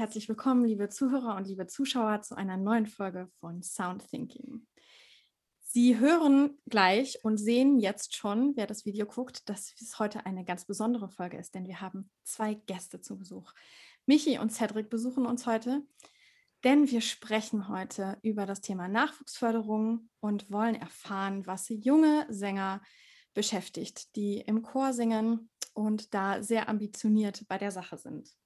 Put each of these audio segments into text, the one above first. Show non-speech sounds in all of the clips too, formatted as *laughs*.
Herzlich willkommen, liebe Zuhörer und liebe Zuschauer, zu einer neuen Folge von Sound Thinking. Sie hören gleich und sehen jetzt schon, wer das Video guckt, dass es heute eine ganz besondere Folge ist, denn wir haben zwei Gäste zu Besuch. Michi und Cedric besuchen uns heute, denn wir sprechen heute über das Thema Nachwuchsförderung und wollen erfahren, was junge Sänger beschäftigt, die im Chor singen und da sehr ambitioniert bei der Sache sind.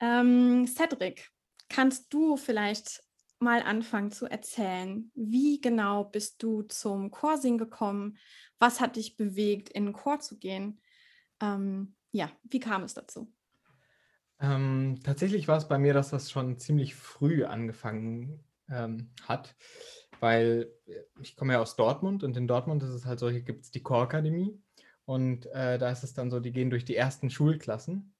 Ähm, Cedric, kannst du vielleicht mal anfangen zu erzählen, wie genau bist du zum Chorsingen gekommen? Was hat dich bewegt, in den Chor zu gehen? Ähm, ja, wie kam es dazu? Ähm, tatsächlich war es bei mir, dass das schon ziemlich früh angefangen ähm, hat, weil ich komme ja aus Dortmund und in Dortmund ist es halt so, hier gibt es die Chorakademie und äh, da ist es dann so, die gehen durch die ersten Schulklassen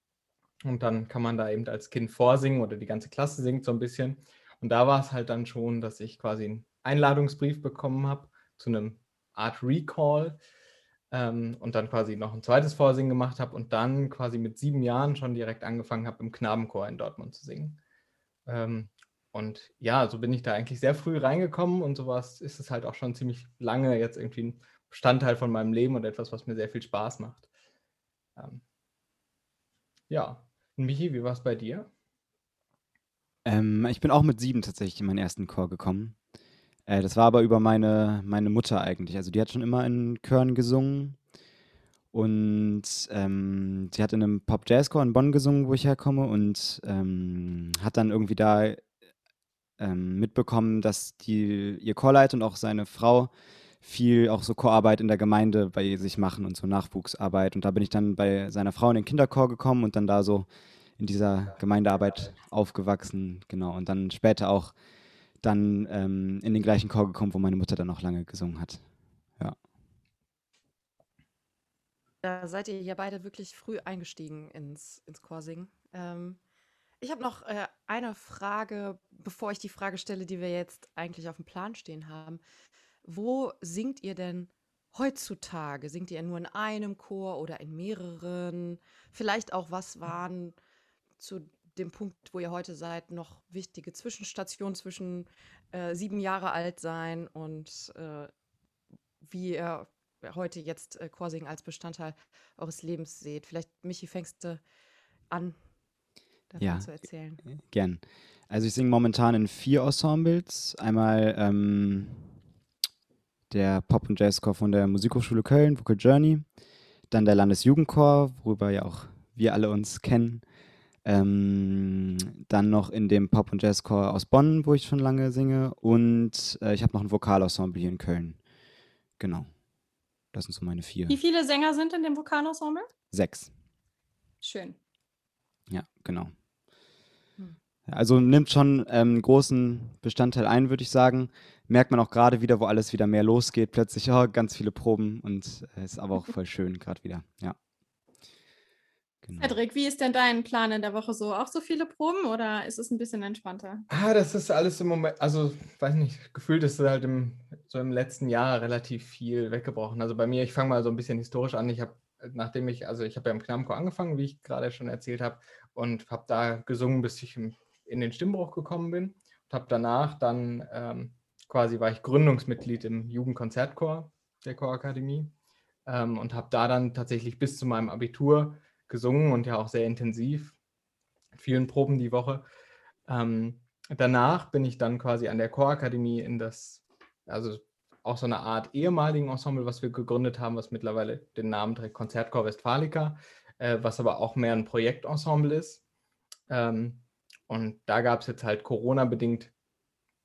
und dann kann man da eben als Kind vorsingen oder die ganze Klasse singt so ein bisschen. Und da war es halt dann schon, dass ich quasi einen Einladungsbrief bekommen habe zu einem Art Recall ähm, und dann quasi noch ein zweites Vorsingen gemacht habe und dann quasi mit sieben Jahren schon direkt angefangen habe, im Knabenchor in Dortmund zu singen. Ähm, und ja, so bin ich da eigentlich sehr früh reingekommen und sowas ist es halt auch schon ziemlich lange jetzt irgendwie ein Bestandteil von meinem Leben und etwas, was mir sehr viel Spaß macht. Ähm, ja, Michi, wie war es bei dir? Ähm, ich bin auch mit sieben tatsächlich in meinen ersten Chor gekommen. Äh, das war aber über meine, meine Mutter eigentlich. Also die hat schon immer in Chören gesungen. Und ähm, sie hat in einem Pop-Jazz-Chor in Bonn gesungen, wo ich herkomme. Und ähm, hat dann irgendwie da ähm, mitbekommen, dass die, ihr Chorleiter und auch seine Frau viel auch so Chorarbeit in der Gemeinde bei sich machen und so Nachwuchsarbeit. Und da bin ich dann bei seiner Frau in den Kinderchor gekommen und dann da so in dieser Gemeindearbeit aufgewachsen, genau. Und dann später auch dann ähm, in den gleichen Chor gekommen, wo meine Mutter dann noch lange gesungen hat. Ja. Da seid ihr ja beide wirklich früh eingestiegen ins, ins Chorsingen. Ähm, ich habe noch äh, eine Frage, bevor ich die Frage stelle, die wir jetzt eigentlich auf dem Plan stehen haben. Wo singt ihr denn heutzutage? Singt ihr nur in einem Chor oder in mehreren? Vielleicht auch, was waren zu dem Punkt, wo ihr heute seid, noch wichtige Zwischenstationen zwischen äh, sieben Jahre alt sein und äh, wie ihr heute jetzt äh, Chorsingen als Bestandteil eures Lebens seht. Vielleicht, Michi, fängst du an, davon ja, zu erzählen. Gern. Also ich singe momentan in vier Ensembles. Einmal ähm, der Pop- und Jazzchor von der Musikhochschule Köln, Vocal Journey. Dann der Landesjugendchor, worüber ja auch wir alle uns kennen. Ähm, dann noch in dem Pop- und Jazzchor aus Bonn, wo ich schon lange singe. Und äh, ich habe noch ein Vokalensemble hier in Köln. Genau. Das sind so meine vier. Wie viele Sänger sind in dem Vokalensemble? Sechs. Schön. Ja, genau. Also nimmt schon einen ähm, großen Bestandteil ein, würde ich sagen. Merkt man auch gerade wieder, wo alles wieder mehr losgeht. Plötzlich, oh, ganz viele Proben und es äh, ist aber auch voll schön gerade wieder. Ja. Genau. Cedric, wie ist denn dein Plan in der Woche so? Auch so viele Proben oder ist es ein bisschen entspannter? Ah, das ist alles im Moment, also weiß nicht, gefühlt ist halt im, so im letzten Jahr relativ viel weggebrochen. Also bei mir, ich fange mal so ein bisschen historisch an. Ich habe, nachdem ich, also ich habe ja im Knabenchor angefangen, wie ich gerade schon erzählt habe, und habe da gesungen, bis ich im, in den Stimmbruch gekommen bin. Und habe danach dann ähm, quasi war ich Gründungsmitglied im Jugendkonzertchor der Chorakademie ähm, und habe da dann tatsächlich bis zu meinem Abitur gesungen und ja auch sehr intensiv, vielen Proben die Woche. Ähm, danach bin ich dann quasi an der Chorakademie in das, also auch so eine Art ehemaligen Ensemble, was wir gegründet haben, was mittlerweile den Namen trägt, Konzertchor Westfalica, äh, was aber auch mehr ein Projektensemble ist. Ähm, und da gab es jetzt halt Corona-bedingt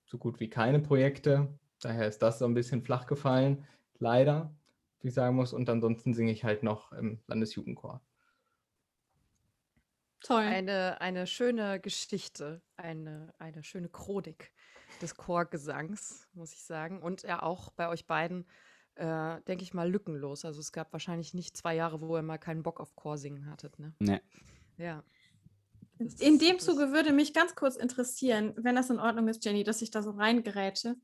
so gut wie keine Projekte. Daher ist das so ein bisschen flach gefallen, leider, wie ich sagen muss. Und ansonsten singe ich halt noch im Landesjugendchor. Toll. Eine, eine schöne Geschichte, eine, eine schöne Chronik des Chorgesangs, muss ich sagen. Und ja auch bei euch beiden, äh, denke ich mal, lückenlos. Also es gab wahrscheinlich nicht zwei Jahre, wo ihr mal keinen Bock auf Chorsingen hattet, ne? Nee. Ja. In dem Zuge würde mich ganz kurz interessieren, wenn das in Ordnung ist, Jenny, dass ich da so reingerätsche.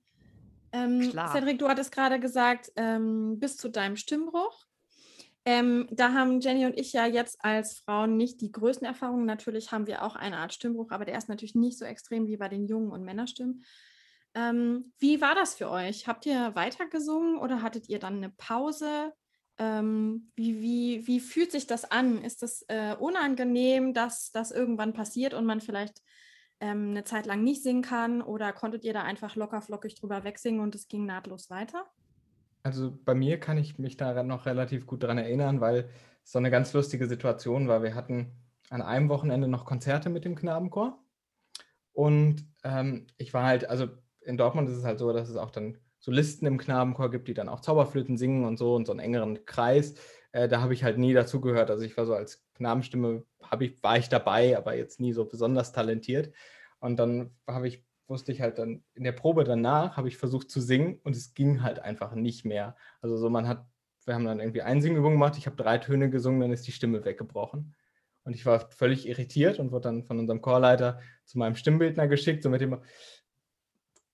Ähm, Klar. Cedric, du hattest gerade gesagt, ähm, bis zu deinem Stimmbruch. Ähm, da haben Jenny und ich ja jetzt als Frauen nicht die größten Erfahrungen. Natürlich haben wir auch eine Art Stimmbruch, aber der ist natürlich nicht so extrem wie bei den Jungen und Männerstimmen. Ähm, wie war das für euch? Habt ihr weitergesungen oder hattet ihr dann eine Pause? Ähm, wie, wie, wie fühlt sich das an? Ist es äh, unangenehm, dass das irgendwann passiert und man vielleicht ähm, eine Zeit lang nicht singen kann? Oder konntet ihr da einfach locker flockig drüber wegsingen und es ging nahtlos weiter? Also bei mir kann ich mich da noch relativ gut daran erinnern, weil es so eine ganz lustige Situation war. Wir hatten an einem Wochenende noch Konzerte mit dem Knabenchor. Und ähm, ich war halt, also in Dortmund ist es halt so, dass es auch dann Solisten im Knabenchor gibt, die dann auch Zauberflöten singen und so und so einen engeren Kreis. Äh, da habe ich halt nie dazugehört. Also ich war so als Knabenstimme, ich, war ich dabei, aber jetzt nie so besonders talentiert. Und dann habe ich, wusste ich halt dann in der Probe danach, habe ich versucht zu singen und es ging halt einfach nicht mehr. Also so man hat, wir haben dann irgendwie Einsingübungen gemacht, ich habe drei Töne gesungen, dann ist die Stimme weggebrochen. Und ich war völlig irritiert und wurde dann von unserem Chorleiter zu meinem Stimmbildner geschickt, so mit dem,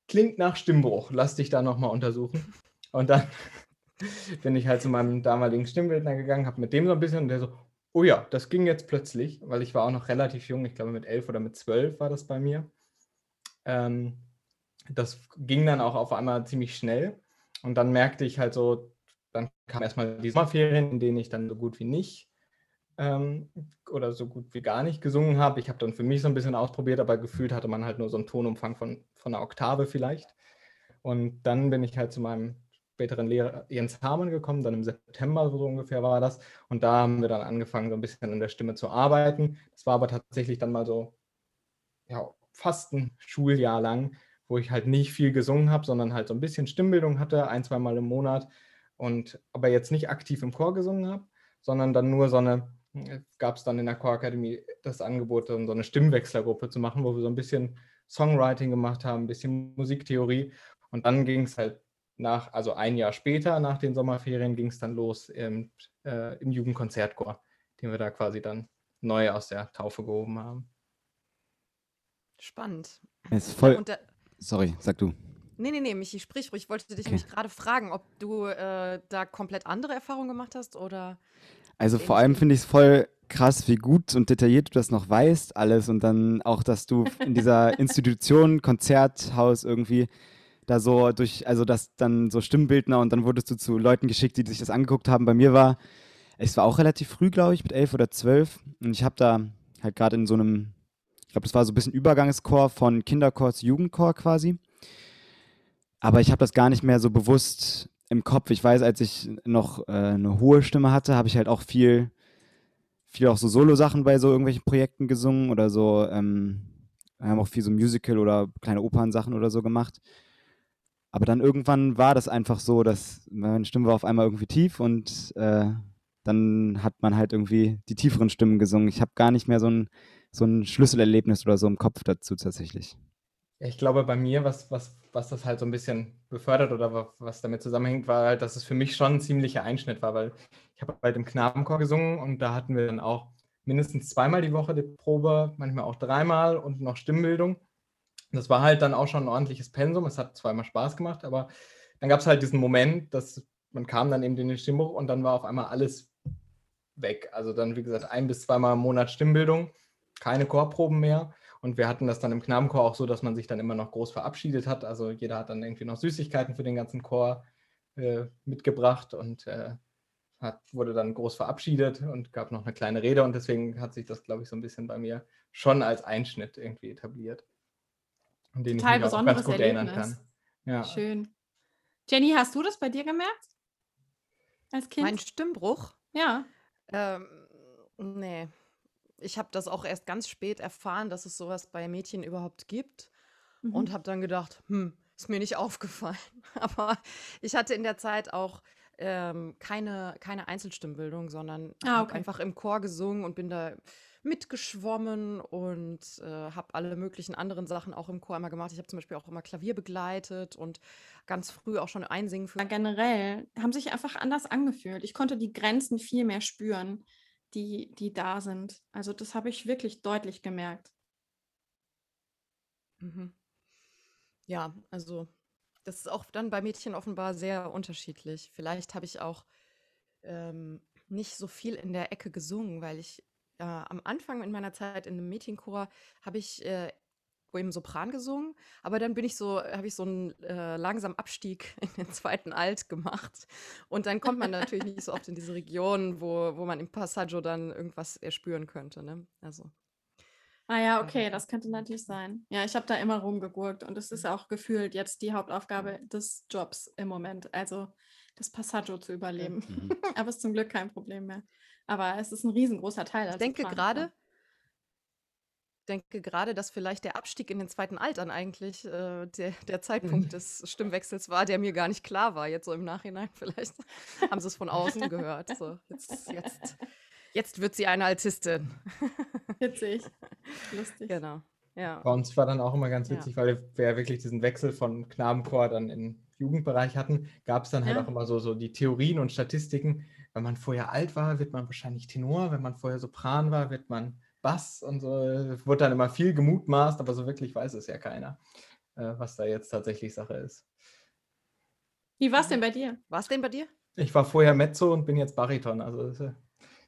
klingt nach Stimmbruch, lass dich da nochmal untersuchen. Und dann *laughs* bin ich halt zu meinem damaligen Stimmbildner gegangen, habe mit dem so ein bisschen und der so, oh ja, das ging jetzt plötzlich, weil ich war auch noch relativ jung, ich glaube mit elf oder mit zwölf war das bei mir. Ähm, das ging dann auch auf einmal ziemlich schnell und dann merkte ich halt so, dann kam erstmal die Sommerferien, in denen ich dann so gut wie nicht ähm, oder so gut wie gar nicht gesungen habe. Ich habe dann für mich so ein bisschen ausprobiert, aber gefühlt hatte man halt nur so einen Tonumfang von, von einer Oktave vielleicht. Und dann bin ich halt zu meinem späteren Lehrer Jens Hamann gekommen, dann im September so ungefähr war das. Und da haben wir dann angefangen, so ein bisschen an der Stimme zu arbeiten. Das war aber tatsächlich dann mal so, ja, fast ein Schuljahr lang, wo ich halt nicht viel gesungen habe, sondern halt so ein bisschen Stimmbildung hatte, ein, zwei Mal im Monat. Und aber jetzt nicht aktiv im Chor gesungen habe, sondern dann nur so eine gab es dann in der Core Academy das Angebot, dann so eine Stimmwechslergruppe zu machen, wo wir so ein bisschen Songwriting gemacht haben, ein bisschen Musiktheorie. Und dann ging es halt nach, also ein Jahr später, nach den Sommerferien, ging es dann los im, äh, im Jugendkonzertchor, den wir da quasi dann neu aus der Taufe gehoben haben. Spannend. Ist voll. Sorry, sag du. Nee, nee, nee, Michi, sprich ruhig. Ich wollte dich okay. nämlich gerade fragen, ob du äh, da komplett andere Erfahrungen gemacht hast oder. Also vor allem finde ich es voll krass, wie gut und detailliert du das noch weißt, alles. Und dann auch, dass du in dieser *laughs* Institution, Konzerthaus irgendwie da so durch, also das dann so Stimmbildner und dann wurdest du zu Leuten geschickt, die sich das angeguckt haben. Bei mir war, es war auch relativ früh, glaube ich, mit elf oder zwölf. Und ich habe da halt gerade in so einem, ich glaube, das war so ein bisschen Übergangschor von Kinderchor zu Jugendchor quasi. Aber ich habe das gar nicht mehr so bewusst im Kopf. Ich weiß, als ich noch äh, eine hohe Stimme hatte, habe ich halt auch viel, viel auch so Solo-Sachen bei so irgendwelchen Projekten gesungen oder so. Ähm, wir haben auch viel so Musical oder kleine Opernsachen oder so gemacht. Aber dann irgendwann war das einfach so, dass meine Stimme war auf einmal irgendwie tief und äh, dann hat man halt irgendwie die tieferen Stimmen gesungen. Ich habe gar nicht mehr so ein, so ein Schlüsselerlebnis oder so im Kopf dazu tatsächlich. Ich glaube, bei mir, was, was was das halt so ein bisschen befördert oder was damit zusammenhängt, war halt, dass es für mich schon ein ziemlicher Einschnitt war, weil ich habe halt im Knabenchor gesungen und da hatten wir dann auch mindestens zweimal die Woche die Probe, manchmal auch dreimal und noch Stimmbildung. Das war halt dann auch schon ein ordentliches Pensum. Es hat zweimal Spaß gemacht, aber dann gab es halt diesen Moment, dass man kam dann eben in den Stimmbruch und dann war auf einmal alles weg. Also dann, wie gesagt, ein bis zweimal im Monat Stimmbildung, keine Chorproben mehr. Und wir hatten das dann im Knabenchor auch so, dass man sich dann immer noch groß verabschiedet hat. Also jeder hat dann irgendwie noch Süßigkeiten für den ganzen Chor äh, mitgebracht und äh, hat, wurde dann groß verabschiedet und gab noch eine kleine Rede. Und deswegen hat sich das, glaube ich, so ein bisschen bei mir schon als Einschnitt irgendwie etabliert. an den Total ich mich auch besonderes ganz gut erinnern Erlebnis. kann. Ja. Schön. Jenny, hast du das bei dir gemerkt? Als Kind? Mein Stimmbruch? ja. Ähm, nee. Ich habe das auch erst ganz spät erfahren, dass es sowas bei Mädchen überhaupt gibt. Mhm. Und habe dann gedacht, hm, ist mir nicht *laughs* aufgefallen. Aber ich hatte in der Zeit auch ähm, keine, keine Einzelstimmbildung, sondern Ah, habe okay. einfach im Chor gesungen und bin da mitgeschwommen und äh, habe alle möglichen anderen Sachen auch im Chor immer gemacht. Ich habe zum Beispiel auch immer Klavier begleitet und ganz früh auch schon einsingen für generell haben sich einfach anders angefühlt. Ich konnte die Grenzen viel mehr spüren, die, die da sind. Also das habe ich wirklich deutlich gemerkt. Mhm. Ja, also das ist auch dann bei Mädchen offenbar sehr unterschiedlich. Vielleicht habe ich auch ähm, nicht so viel in der Ecke gesungen, weil ich äh, am Anfang in meiner Zeit in einem Mädchenchor habe ich äh, im Sopran gesungen, aber dann bin ich so, habe ich so einen äh, langsamen Abstieg *laughs* in den zweiten Alt gemacht. Und dann kommt man natürlich nicht so oft in diese Region, wo, wo man im Passaggio dann irgendwas erspüren könnte. Ne? Also. Ah ja, okay, das könnte natürlich sein. Ja, ich habe da immer rumgegurkt und es Mhm. ist auch gefühlt jetzt die Hauptaufgabe des Jobs im Moment, also das Passaggio zu überleben. Mhm. *laughs* Aber ist zum Glück kein Problem mehr. Aber es ist ein riesengroßer Teil. Ich denke gerade. Denke gerade, dass vielleicht der Abstieg in den zweiten Alt dann eigentlich äh, der, der Zeitpunkt des Stimmwechsels war, der mir gar nicht klar war. Jetzt so im Nachhinein *laughs* vielleicht haben sie es von außen *laughs* gehört. So, jetzt, jetzt, jetzt wird sie eine Altistin. *laughs* Witzig. Lustig. genau. Ja. Bei uns war dann auch immer ganz Ja. witzig, weil wir ja wirklich diesen Wechsel von Knabenchor dann in Jugendbereich hatten, gab es dann halt Ja. auch immer so, so die Theorien und Statistiken. Wenn man vorher alt war, wird man wahrscheinlich Tenor, wenn man vorher Sopran war, wird man Bass und so. Wurde dann immer viel gemutmaßt, aber so wirklich weiß es ja keiner, äh, was da jetzt tatsächlich Sache ist. Wie war es denn bei dir? War es denn bei dir? Ich war vorher Mezzo und bin jetzt Bariton, also das, äh,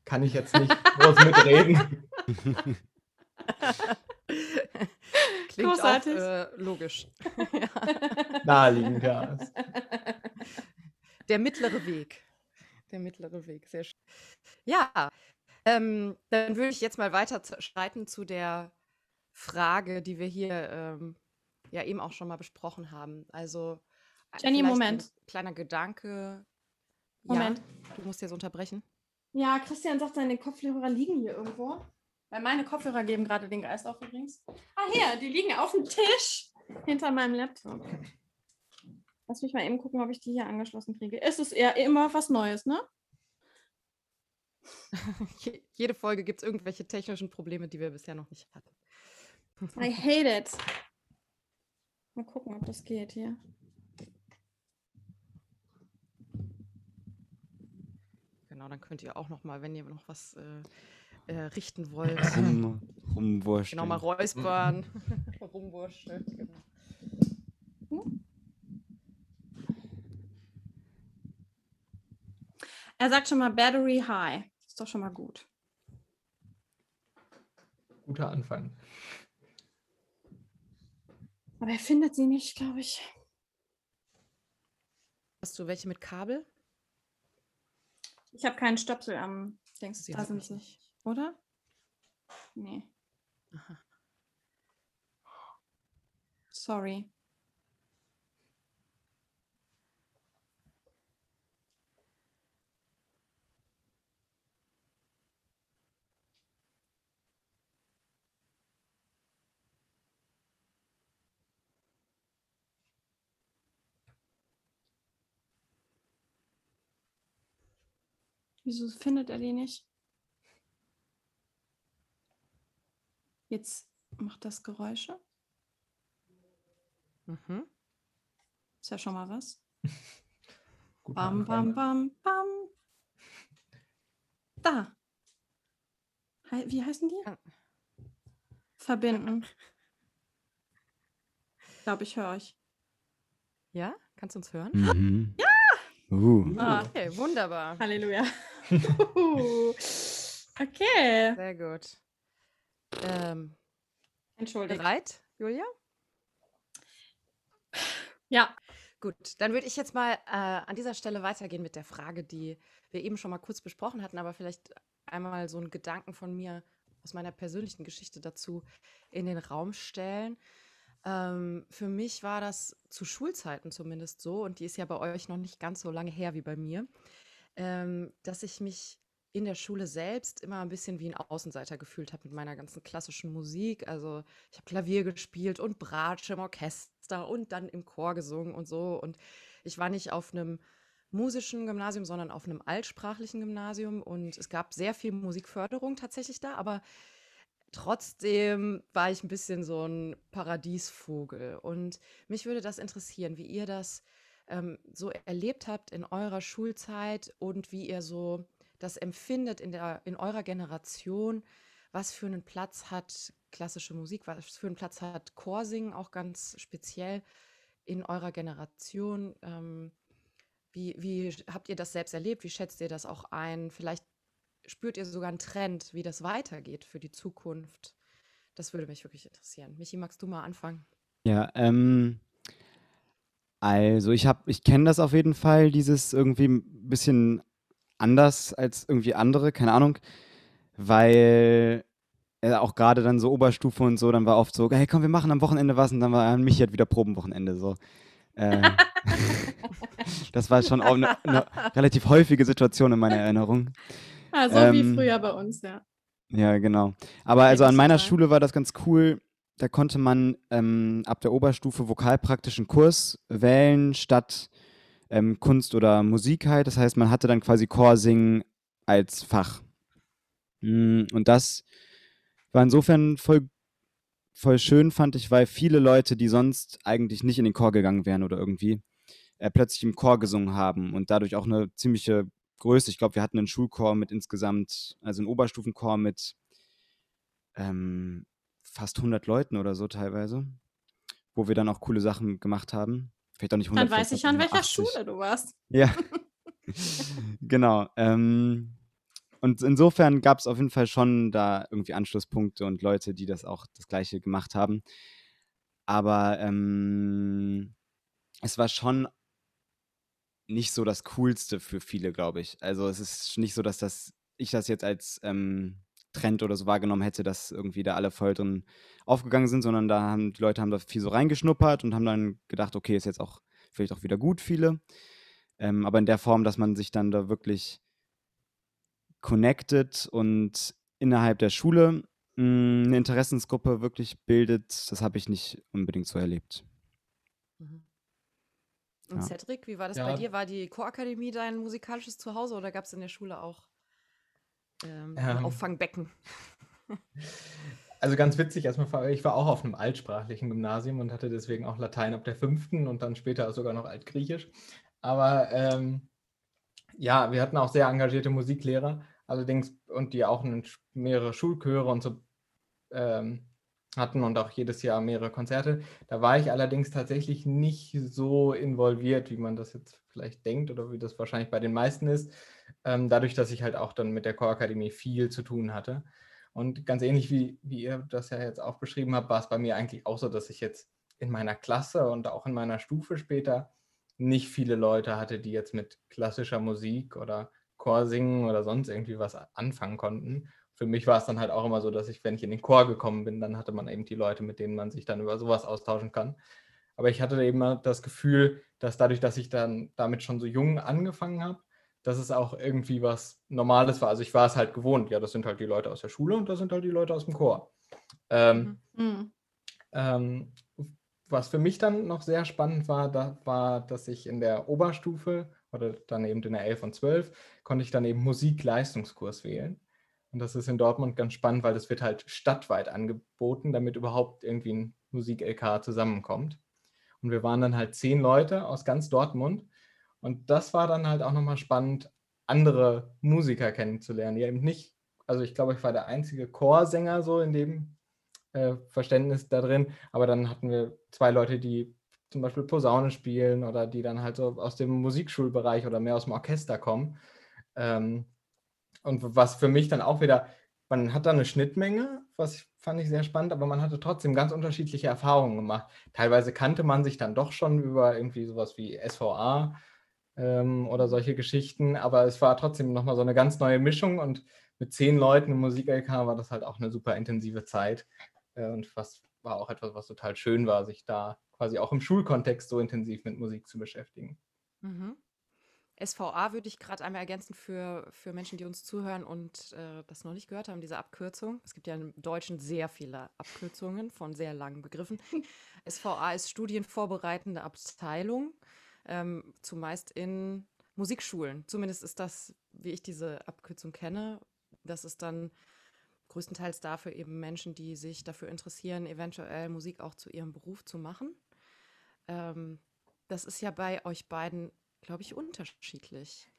kann ich jetzt nicht groß mitreden. *laughs* Klingt Großartig. auch äh, logisch. ja. *laughs* Naheliegend, ja. Der mittlere Weg. Der mittlere Weg, sehr schön. Ja, ähm, dann würde ich jetzt mal weiter schreiten zu der Frage, die wir hier ähm, ja eben auch schon mal besprochen haben. Also äh, Jenny, Moment. Ein kleiner Gedanke. Moment. Ja, du musst jetzt unterbrechen. Ja, Christian sagt, seine Kopfhörer liegen hier irgendwo. Weil meine Kopfhörer geben gerade den Geist auf übrigens. Ah, hier, die liegen auf dem Tisch hinter meinem Laptop. Lass mich mal eben gucken, ob ich die hier angeschlossen kriege. Es ist eher immer was Neues, ne? *laughs* Je- Jede Folge gibt es irgendwelche technischen Probleme, die wir bisher noch nicht hatten. I hate it. Mal gucken, ob das geht hier. Genau, dann könnt ihr auch noch mal, wenn ihr noch was äh, äh, richten wollt, Rum, rumwursteln. genau mal räuspern, *laughs* rumwurschteln. Genau. Er sagt schon mal Battery High. Ist doch schon mal gut. Guter Anfang. Aber er findet sie nicht, glaube ich. Hast du welche mit Kabel? Ich habe keinen Stöpsel am Dings. Sie Da sind sie. nicht. Oder? Nee. Aha. Sorry. Wieso findet er die nicht? Jetzt macht das Geräusche. Mhm. Ist ja schon mal was. *laughs* Bam, bam, bam, bam. Da. Wie heißen die? Verbinden. Ich glaube, ich höre euch. Ja, kannst du uns hören? Mhm. Ja! Uh. Ah, Okay, wunderbar. Halleluja. *laughs* okay. Sehr gut. Ähm, Entschuldigt. bereit, Julia? Ja. Gut, dann würde ich jetzt mal äh, an dieser Stelle weitergehen mit der Frage, die wir eben schon mal kurz besprochen hatten, aber vielleicht einmal so einen Gedanken von mir aus meiner persönlichen Geschichte dazu in den Raum stellen. Ähm, für mich war das zu Schulzeiten zumindest so, und die ist ja bei euch noch nicht ganz so lange her wie bei mir, ähm, dass ich mich in der Schule selbst immer ein bisschen wie ein Außenseiter gefühlt habe mit meiner ganzen klassischen Musik. Also ich habe Klavier gespielt und Bratsche im Orchester und dann im Chor gesungen und so. Und ich war nicht auf einem musischen Gymnasium, sondern auf einem altsprachlichen Gymnasium. Und es gab sehr viel Musikförderung tatsächlich da, aber trotzdem war ich ein bisschen so ein Paradiesvogel. Und mich würde das interessieren, wie ihr das ähm, so erlebt habt in eurer Schulzeit und wie ihr so das empfindet in, der, in eurer Generation. Was für einen Platz hat klassische Musik, was für einen Platz hat Chorsingen auch ganz speziell in eurer Generation? Ähm, wie, wie habt ihr das selbst erlebt? Wie schätzt ihr das auch ein? Vielleicht spürt ihr sogar einen Trend, wie das weitergeht für die Zukunft? Das würde mich wirklich interessieren. Michi, magst du mal anfangen? Ja, ähm, also ich habe, ich kenne das auf jeden Fall, dieses irgendwie ein bisschen anders als irgendwie andere, keine Ahnung, weil äh, auch gerade dann so Oberstufe und so, dann war oft so, hey komm, wir machen am Wochenende was und dann war Michi hat wieder Probenwochenende so. Äh, *laughs* das war schon auch eine, eine, relativ häufige Situation in meiner Erinnerung. Ah, so ähm, wie früher bei uns, ja. Ja, genau. Aber also an meiner Schule war das ganz cool. Da konnte man ähm, ab der Oberstufe vokalpraktischen Kurs wählen statt ähm, Kunst oder Musik halt. Das heißt, man hatte dann quasi Chorsingen als Fach. Mm, und das war insofern voll voll schön, fand ich, weil viele Leute, die sonst eigentlich nicht in den Chor gegangen wären oder irgendwie, äh, plötzlich im Chor gesungen haben und dadurch auch eine ziemliche Größe. Ich glaube, wir hatten einen Schulchor mit insgesamt, also einen Oberstufenchor mit ähm, fast 100 Leuten oder so teilweise, wo wir dann auch coole Sachen gemacht haben. Vielleicht auch nicht 100. Dann weiß ich, an welcher 80. Schule du warst. Ja, *laughs* genau. Ähm, und insofern gab es auf jeden Fall schon da irgendwie Anschlusspunkte und Leute, die das auch das Gleiche gemacht haben. Aber ähm, es war schon nicht so das Coolste für viele, glaube ich. Also es ist nicht so, dass das, ich das jetzt als ähm, Trend oder so wahrgenommen hätte, dass irgendwie da alle voll drin aufgegangen sind, sondern da haben die Leute haben da viel so reingeschnuppert und haben dann gedacht, okay, ist jetzt auch vielleicht auch wieder gut, viele. Ähm, aber in der Form, dass man sich dann da wirklich connected und innerhalb der Schule mh, hm, eine Interessensgruppe wirklich bildet, das habe ich nicht unbedingt so erlebt. Mhm. Und ja. Cedric, wie war das ja. bei dir? War die Chorakademie dein musikalisches Zuhause oder gab es in der Schule auch ähm, ähm. Auffangbecken? Also ganz witzig, erstmal, ich war auch auf einem altsprachlichen Gymnasium und hatte deswegen auch Latein ab der fünften und dann später sogar noch Altgriechisch. Aber ähm, ja, wir hatten auch sehr engagierte Musiklehrer allerdings und die auch mehrere Schulchöre und so ähm, hatten und auch jedes Jahr mehrere Konzerte. Da war ich allerdings tatsächlich nicht so involviert, wie man das jetzt vielleicht denkt oder wie das wahrscheinlich bei den meisten ist, ähm, dadurch, dass ich halt auch dann mit der Chorakademie viel zu tun hatte. Und ganz ähnlich wie, wie ihr das ja jetzt auch beschrieben habt, war es bei mir eigentlich auch so, dass ich jetzt in meiner Klasse und auch in meiner Stufe später nicht viele Leute hatte, die jetzt mit klassischer Musik oder Chor singen oder sonst irgendwie was anfangen konnten. Für mich war es dann halt auch immer so, dass ich, wenn ich in den Chor gekommen bin, dann hatte man eben die Leute, mit denen man sich dann über sowas austauschen kann. Aber ich hatte eben das Gefühl, dass dadurch, dass ich dann damit schon so jung angefangen habe, dass es auch irgendwie was Normales war. Also ich war es halt gewohnt. Ja, das sind halt die Leute aus der Schule und das sind halt die Leute aus dem Chor. Ähm, mhm. ähm, was für mich dann noch sehr spannend war, da war, dass ich in der Oberstufe oder dann eben in der 11 und 12, konnte ich dann eben Musikleistungskurs wählen. Und das ist in Dortmund ganz spannend, weil das wird halt stadtweit angeboten, damit überhaupt irgendwie ein Musik-LK zusammenkommt. Und wir waren dann halt zehn Leute aus ganz Dortmund. Und das war dann halt auch nochmal spannend, andere Musiker kennenzulernen, die eben nicht, also ich glaube, ich war der einzige Chorsänger so in dem äh, Verständnis da drin, aber dann hatten wir zwei Leute, die zum Beispiel Posaune spielen oder die dann halt so aus dem Musikschulbereich oder mehr aus dem Orchester kommen. Ähm, und was für mich dann auch wieder, man hat da eine Schnittmenge, was ich, fand ich sehr spannend, aber man hatte trotzdem ganz unterschiedliche Erfahrungen gemacht. Teilweise kannte man sich dann doch schon über irgendwie sowas wie SVA ähm, oder solche Geschichten, aber es war trotzdem nochmal so eine ganz neue Mischung und mit zehn Leuten im Musik-LK war das halt auch eine super intensive Zeit. Äh, und was war auch etwas, was total schön war, sich da quasi auch im Schulkontext so intensiv mit Musik zu beschäftigen. Mhm. SVA würde ich gerade einmal ergänzen für, für Menschen, die uns zuhören und äh, das noch nicht gehört haben, diese Abkürzung. Es gibt ja im Deutschen sehr viele Abkürzungen von sehr langen Begriffen. *laughs* SVA ist studienvorbereitende Abteilung, ähm, zumeist in Musikschulen. Zumindest ist das, wie ich diese Abkürzung kenne. Das ist dann größtenteils dafür eben Menschen, die sich dafür interessieren, eventuell Musik auch zu ihrem Beruf zu machen. Ähm, das ist ja bei euch beiden, glaube ich, unterschiedlich.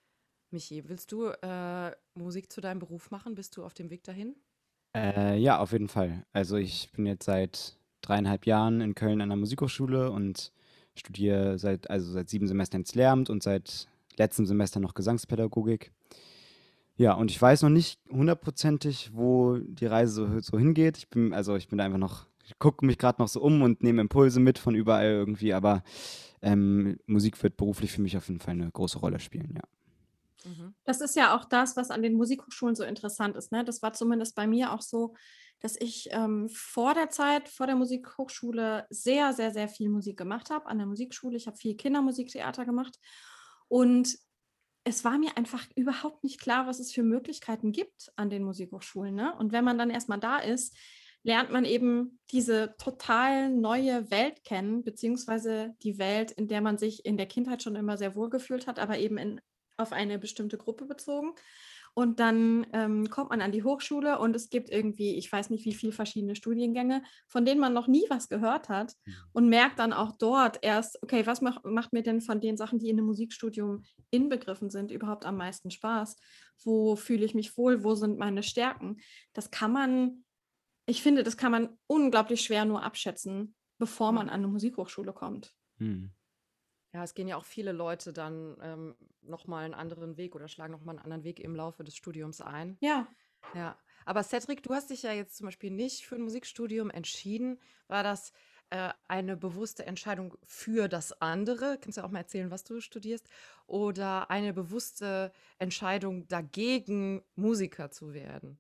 Michi, willst du äh, Musik zu deinem Beruf machen? Bist du auf dem Weg dahin? Äh, ja, auf jeden Fall. Also ich bin jetzt seit dreieinhalb Jahren in Köln an der Musikhochschule und studiere seit, also seit sieben Semestern ins Lehramt und seit letztem Semester noch Gesangspädagogik. Ja, und ich weiß noch nicht hundertprozentig, wo die Reise so, so hingeht. Ich bin, also ich bin einfach noch, ich gucke mich gerade noch so um und nehme Impulse mit von überall irgendwie, aber ähm, Musik wird beruflich für mich auf jeden Fall eine große Rolle spielen, ja. Mhm. Das ist ja auch das, was an den Musikhochschulen so interessant ist. Ne? Das war zumindest bei mir auch so, dass ich ähm, vor der Zeit, vor der Musikhochschule sehr, sehr, sehr viel Musik gemacht habe an der Musikschule. Ich habe viel Kindermusiktheater gemacht und es war mir einfach überhaupt nicht klar, was es für Möglichkeiten gibt an den Musikhochschulen. Ne? Und wenn man dann erstmal da ist, lernt man eben diese total neue Welt kennen, beziehungsweise die Welt, in der man sich in der Kindheit schon immer sehr wohl gefühlt hat, aber eben in, auf eine bestimmte Gruppe bezogen. Und dann ähm, kommt man an die Hochschule und es gibt irgendwie, ich weiß nicht wie viele verschiedene Studiengänge, von denen man noch nie was gehört hat mhm. und merkt dann auch dort erst, okay, was mach, macht mir denn von den Sachen, die in einem Musikstudium inbegriffen sind, überhaupt am meisten Spaß? Wo fühle ich mich wohl? Wo sind meine Stärken? Das kann man, ich finde, das kann man unglaublich schwer nur abschätzen, bevor man an eine Musikhochschule kommt. Mhm. Ja, es gehen ja auch viele Leute dann ähm, nochmal einen anderen Weg oder schlagen nochmal einen anderen Weg im Laufe des Studiums ein. Ja. Ja. Aber Cedric, du hast dich ja jetzt zum Beispiel nicht für ein Musikstudium entschieden. War das äh, eine bewusste Entscheidung für das andere? Kannst du auch mal erzählen, was du studierst? Oder eine bewusste Entscheidung dagegen, Musiker zu werden?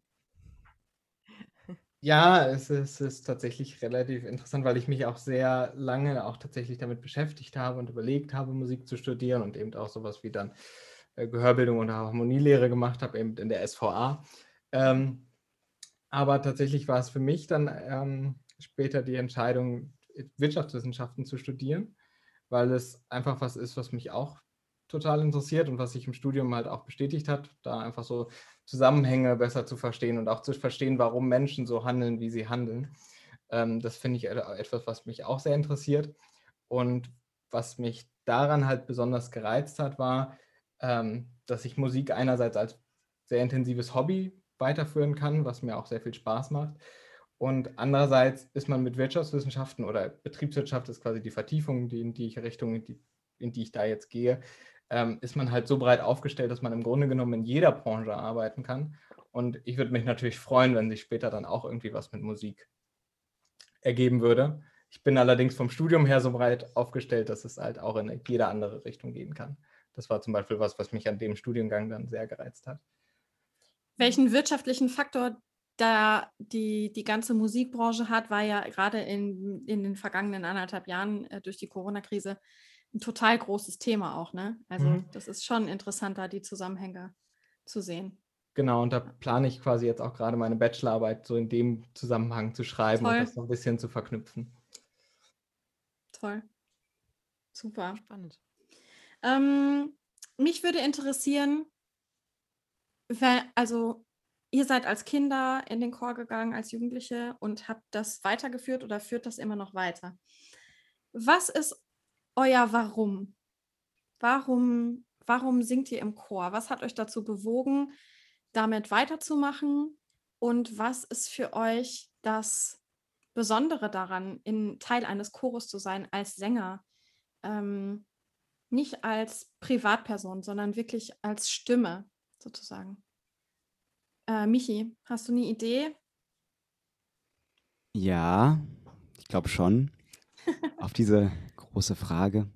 Ja, es ist, es ist tatsächlich relativ interessant, weil ich mich auch sehr lange auch tatsächlich damit beschäftigt habe und überlegt habe, Musik zu studieren und eben auch sowas wie dann äh, Gehörbildung und Harmonielehre gemacht habe, eben in der SVA. Ähm, aber tatsächlich war es für mich dann ähm, später die Entscheidung, Wirtschaftswissenschaften zu studieren, weil es einfach was ist, was mich auch total interessiert und was sich im Studium halt auch bestätigt hat, da einfach so Zusammenhänge besser zu verstehen und auch zu verstehen, warum Menschen so handeln, wie sie handeln. Ähm, das finde ich etwas, was mich auch sehr interessiert. Und was mich daran halt besonders gereizt hat, war, ähm, dass ich Musik einerseits als sehr intensives Hobby weiterführen kann, was mir auch sehr viel Spaß macht. Und andererseits ist man mit Wirtschaftswissenschaften oder Betriebswirtschaft ist quasi die Vertiefung, die, in die ich Richtung, in die, in die ich da jetzt gehe, ähm, ist man halt so breit aufgestellt, dass man im Grunde genommen in jeder Branche arbeiten kann. Und ich würde mich natürlich freuen, wenn sich später dann auch irgendwie was mit Musik ergeben würde. Ich bin allerdings vom Studium her so breit aufgestellt, dass es halt auch in jede andere Richtung gehen kann. Das war zum Beispiel was, was mich an dem Studiengang dann sehr gereizt hat. Welchen wirtschaftlichen Faktor da die, die ganze Musikbranche hat, war ja gerade in, in den vergangenen anderthalb Jahren äh, durch die Corona-Krise ein total großes Thema auch, ne? Also mhm. das ist schon interessant, da die Zusammenhänge zu sehen. Genau, und da plane ich quasi jetzt auch gerade meine Bachelorarbeit so in dem Zusammenhang zu schreiben Toll. und das so ein bisschen zu verknüpfen. Toll. Super. Spannend. Ähm, mich würde interessieren, wenn, also ihr seid als Kinder in den Chor gegangen, als Jugendliche und habt das weitergeführt oder führt das immer noch weiter. Was ist euer Warum? Warum, warum singt ihr im Chor? Was hat euch dazu bewogen, damit weiterzumachen? Und was ist für euch das Besondere daran, in Teil eines Chores zu sein als Sänger? Ähm, nicht als Privatperson, sondern wirklich als Stimme sozusagen. Äh, Michi, hast du eine Idee? Ja, ich glaube schon. *laughs* Auf diese große Frage.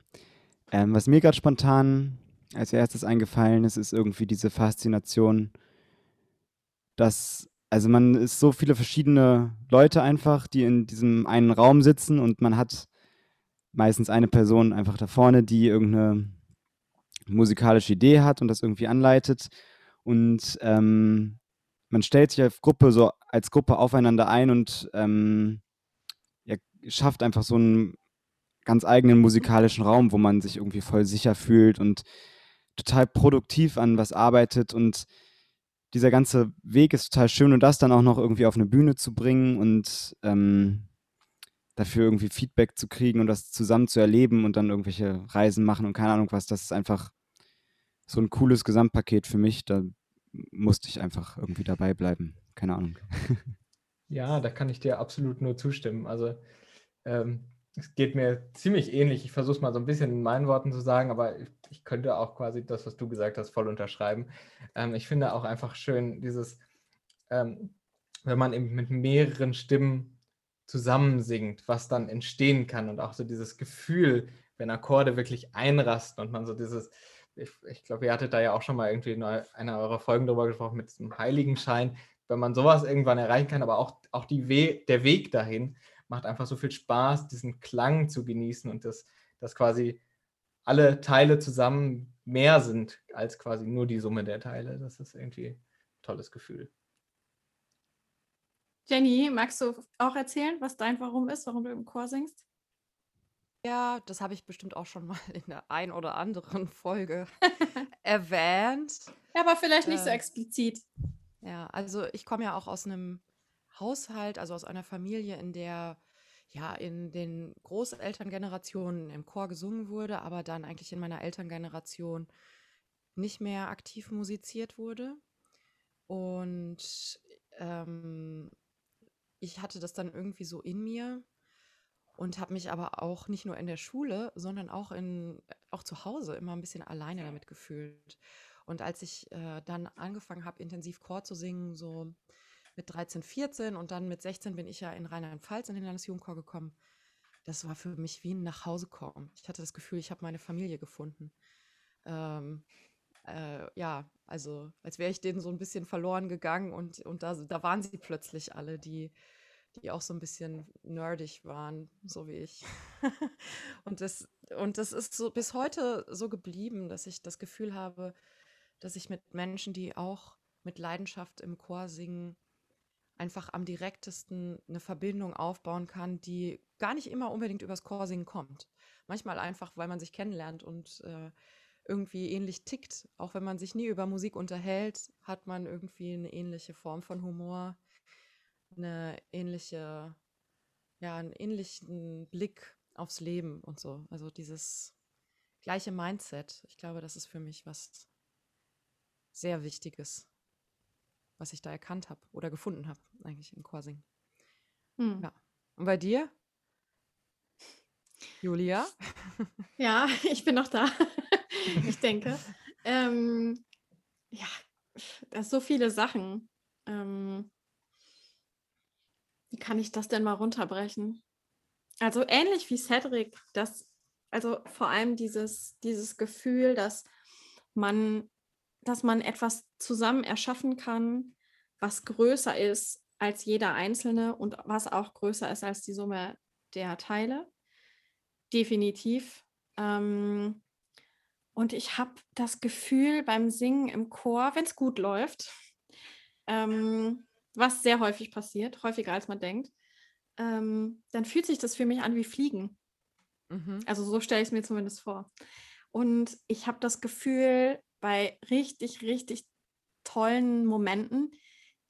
Ähm, was mir gerade spontan als erstes eingefallen ist, ist irgendwie diese Faszination, dass also man ist so viele verschiedene Leute einfach, die in diesem einen Raum sitzen und man hat meistens eine Person einfach da vorne, die irgendeine musikalische Idee hat und das irgendwie anleitet. Und ähm, man stellt sich als Gruppe so als Gruppe aufeinander ein und ähm, ja, schafft einfach so einen ganz eigenen musikalischen Raum, wo man sich irgendwie voll sicher fühlt und total produktiv an was arbeitet und dieser ganze Weg ist total schön und das dann auch noch irgendwie auf eine Bühne zu bringen und ähm, dafür irgendwie Feedback zu kriegen und das zusammen zu erleben und dann irgendwelche Reisen machen und keine Ahnung was, das ist einfach so ein cooles Gesamtpaket für mich. Da musste ich einfach irgendwie dabei bleiben. Keine Ahnung. *laughs* Ja, da kann ich dir absolut nur zustimmen. Also ähm, es geht mir ziemlich ähnlich. Ich versuche es mal so ein bisschen in meinen Worten zu sagen, aber ich, ich könnte auch quasi das, was du gesagt hast, voll unterschreiben. Ähm, ich finde auch einfach schön, dieses, ähm, wenn man eben mit mehreren Stimmen zusammen singt, was dann entstehen kann und auch so dieses Gefühl, wenn Akkorde wirklich einrasten und man so dieses, ich, ich glaube, ihr hattet da ja auch schon mal irgendwie in einer eurer Folgen drüber gesprochen mit diesem Heiligenschein, wenn man sowas irgendwann erreichen kann, aber auch, auch We der Weg dahin macht einfach so viel Spaß, diesen Klang zu genießen und das, dass quasi alle Teile zusammen mehr sind als quasi nur die Summe der Teile. Das ist irgendwie ein tolles Gefühl. Jenny, magst du auch erzählen, was dein Warum ist, warum du im Chor singst? Ja, das habe ich bestimmt auch schon mal in der ein oder anderen *laughs* Folge *laughs* erwähnt. Ja, aber vielleicht nicht so Äh, explizit. Ja, also ich komme ja auch aus einem Haushalt, also aus einer Familie, in der ja in den Großelterngenerationen im Chor gesungen wurde, aber dann eigentlich in meiner Elterngeneration nicht mehr aktiv musiziert wurde. Und ähm, ich hatte das dann irgendwie so in mir und habe mich aber auch nicht nur in der Schule, sondern auch in auch zu Hause immer ein bisschen alleine damit gefühlt. Und als ich äh, dann angefangen habe, intensiv Chor zu singen, so mit 13, 14 und dann mit 16 bin ich ja in Rheinland-Pfalz in den Landesjugendchor gekommen. Das war für mich wie ein Nachhausekommen. Ich hatte das Gefühl, ich habe meine Familie gefunden. Ähm, äh, ja, also als wäre ich denen so ein bisschen verloren gegangen und, und da, da waren sie plötzlich alle, die, die auch so ein bisschen nerdig waren, so wie ich. *laughs* und, das, und das ist so bis heute so geblieben, dass ich das Gefühl habe, dass ich mit Menschen, die auch mit Leidenschaft im Chor singen, einfach am direktesten eine Verbindung aufbauen kann, die gar nicht immer unbedingt übers Chorsingen kommt. Manchmal einfach, weil man sich kennenlernt und äh, irgendwie ähnlich tickt. Auch wenn man sich nie über Musik unterhält, hat man irgendwie eine ähnliche Form von Humor, eine ähnliche, ja, einen ähnlichen Blick aufs Leben und so. Also dieses gleiche Mindset. Ich glaube, das ist für mich was sehr Wichtiges, was ich da erkannt habe oder gefunden habe, eigentlich im Chorsing. Hm. Ja. Und bei dir? Julia? *laughs* Ja, *laughs* ich bin noch da. *laughs* ich denke. Ähm, ja, das so viele Sachen. Ähm, wie kann ich das denn mal runterbrechen? Also ähnlich wie Cedric, das, also vor allem dieses, dieses Gefühl, dass man, dass man etwas zusammen erschaffen kann, was größer ist als jeder Einzelne und was auch größer ist als die Summe der Teile. Definitiv. Ähm, und ich habe das Gefühl beim Singen im Chor, wenn es gut läuft, ähm, was sehr häufig passiert, häufiger als man denkt, ähm, dann fühlt sich das für mich an wie Fliegen. Mhm. Also so stelle ich es mir zumindest vor. Und ich habe das Gefühl, bei richtig, richtig tollen Momenten,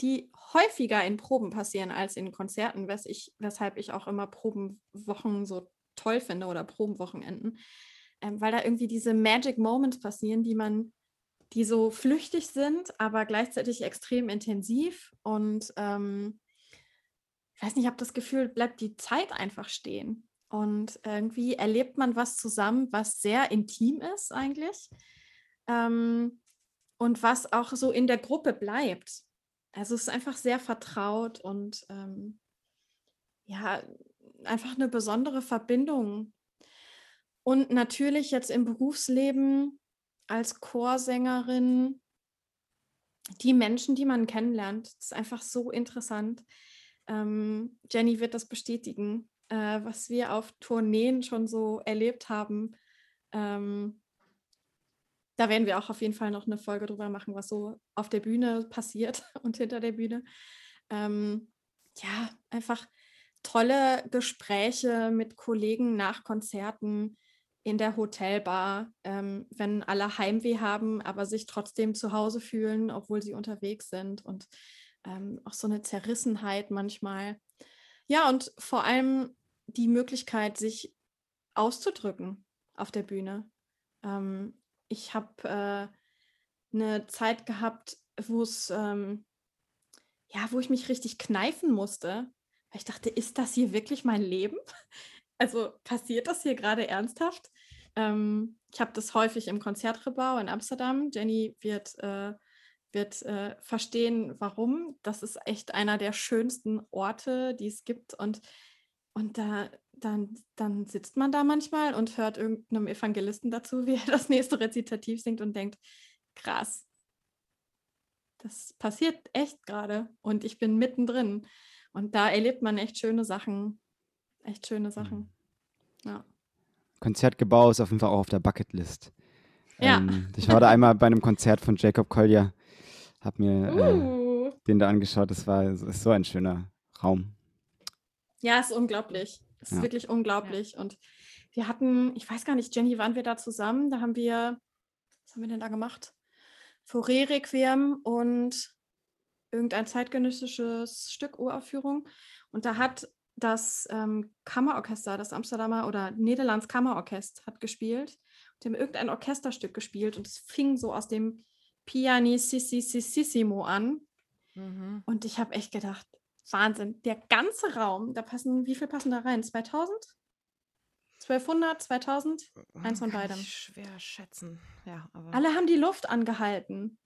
die häufiger in Proben passieren als in Konzerten, wes ich, weshalb ich auch immer Probenwochen so toll finde oder Probenwochenenden, ähm, weil da irgendwie diese Magic Moments passieren, die man, die so flüchtig sind, aber gleichzeitig extrem intensiv und ähm, ich weiß nicht, ich habe das Gefühl, bleibt die Zeit einfach stehen. Und irgendwie erlebt man was zusammen, was sehr intim ist eigentlich. Ähm, und was auch so in der Gruppe bleibt. Also es ist einfach sehr vertraut und ähm, ja, einfach eine besondere Verbindung. Und natürlich jetzt im Berufsleben als Chorsängerin die Menschen, die man kennenlernt, ist einfach so interessant. Ähm, Jenny wird das bestätigen, äh, was wir auf Tourneen schon so erlebt haben. Ähm, da werden wir auch auf jeden Fall noch eine Folge drüber machen, was so auf der Bühne passiert *laughs* und hinter der Bühne. Ähm, ja, einfach tolle Gespräche mit Kollegen nach Konzerten in der Hotelbar, ähm, wenn alle Heimweh haben, aber sich trotzdem zu Hause fühlen, obwohl sie unterwegs sind und ähm, auch so eine Zerrissenheit manchmal. Ja, und vor allem die Möglichkeit, sich auszudrücken auf der Bühne. Ähm, ich habe äh, eine Zeit gehabt, wo es, ähm, ja, wo ich mich richtig kneifen musste, weil ich dachte, ist das hier wirklich mein Leben? *laughs* Also passiert das hier gerade ernsthaft? Ähm, ich habe das häufig im Konzertrebau in Amsterdam. Jenny wird, äh, wird äh, verstehen, warum. Das ist echt einer der schönsten Orte, die es gibt. Und, und da, dann, dann sitzt man da manchmal und hört irgendeinem Evangelisten dazu, *laughs* wie er das nächste Rezitativ singt und denkt, krass, das passiert echt gerade und ich bin mittendrin. Und da erlebt man echt schöne Sachen. Echt schöne mhm. Sachen. Ja. Konzertgebau ist auf jeden Fall auch auf der Bucketlist. Ja. Ähm, ich war da einmal bei einem Konzert von Jacob Collier, hab mir uh. äh, den da angeschaut. Das war ist so ein schöner Raum. Ja, ist unglaublich. Es ist ja. wirklich unglaublich. Und wir hatten, ich weiß gar nicht, Jenny, waren wir da zusammen? Da haben wir, was haben wir denn da gemacht? Fauré Requiem und irgendein zeitgenössisches Stück Uraufführung. Und da hat das ähm, Kammerorchester, das Amsterdamer oder Niederlands Kammerorchester hat gespielt. Die haben irgendein Orchesterstück gespielt und es fing so aus dem Pianississimo an. Mhm. Und ich habe echt gedacht, Wahnsinn, der ganze Raum, da passen, wie viel passen da rein? 2000? 1200, 2000? Eins von beidem. schwer schätzen, ja. Alle haben die Luft angehalten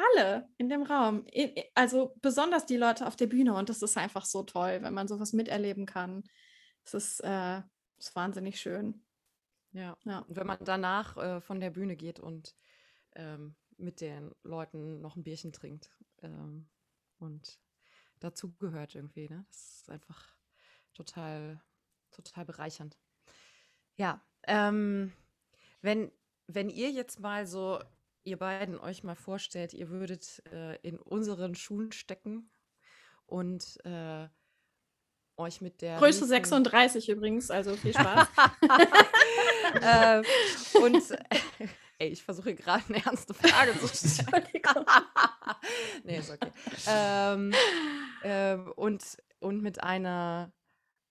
alle in dem Raum. Also besonders die Leute auf der Bühne. Und das ist einfach so toll, wenn man sowas miterleben kann. Es ist, äh, ist wahnsinnig schön. Ja. ja. Und wenn man danach äh, von der Bühne geht und ähm, mit den Leuten noch ein Bierchen trinkt ähm, und dazu gehört irgendwie, ne? Das ist einfach total, total bereichernd. Ja, ähm, wenn, wenn ihr jetzt mal so ihr beiden euch mal vorstellt, ihr würdet äh, in unseren Schuhen stecken und äh, euch mit der. Größe 36 übrigens, also viel Spaß. *laughs* äh, und *laughs* ey, ich versuche gerade eine ernste Frage zu stellen. *laughs* nee, ist okay. Ähm, ähm, und, und mit einer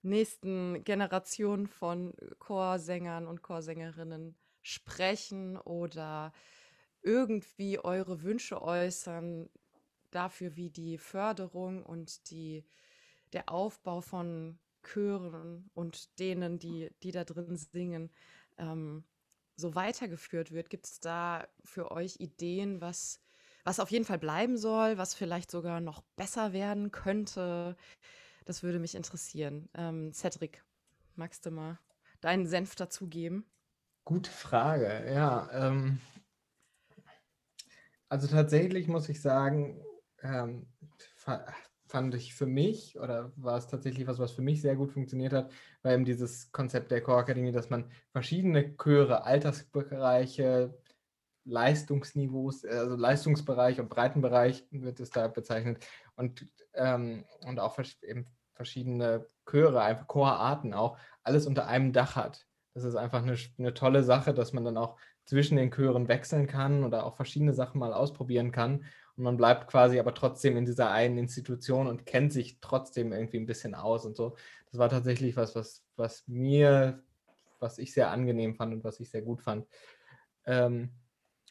nächsten Generation von Chorsängern und Chorsängerinnen sprechen oder irgendwie eure Wünsche äußern dafür, wie die Förderung und die, der Aufbau von Chören und denen, die, die da drin singen, ähm, so weitergeführt wird. Gibt es da für euch Ideen, was, was auf jeden Fall bleiben soll, was vielleicht sogar noch besser werden könnte? Das würde mich interessieren. Ähm, Cedric, magst du mal deinen Senf dazugeben? Gute Frage, ja. Ähm, also tatsächlich muss ich sagen, ähm, fand ich für mich oder war es tatsächlich was, was für mich sehr gut funktioniert hat, war eben dieses Konzept der Chorakademie, dass man verschiedene Chöre, Altersbereiche, Leistungsniveaus, also Leistungsbereich und Breitenbereich wird es da bezeichnet und, ähm, und auch eben verschiedene Chöre, einfach Chorarten auch, alles unter einem Dach hat. Das ist einfach eine, eine tolle Sache, dass man dann auch zwischen den Chören wechseln kann oder auch verschiedene Sachen mal ausprobieren kann. Und man bleibt quasi aber trotzdem in dieser einen Institution und kennt sich trotzdem irgendwie ein bisschen aus und so. Das war tatsächlich was, was, was mir, was ich sehr angenehm fand und was ich sehr gut fand. Ähm,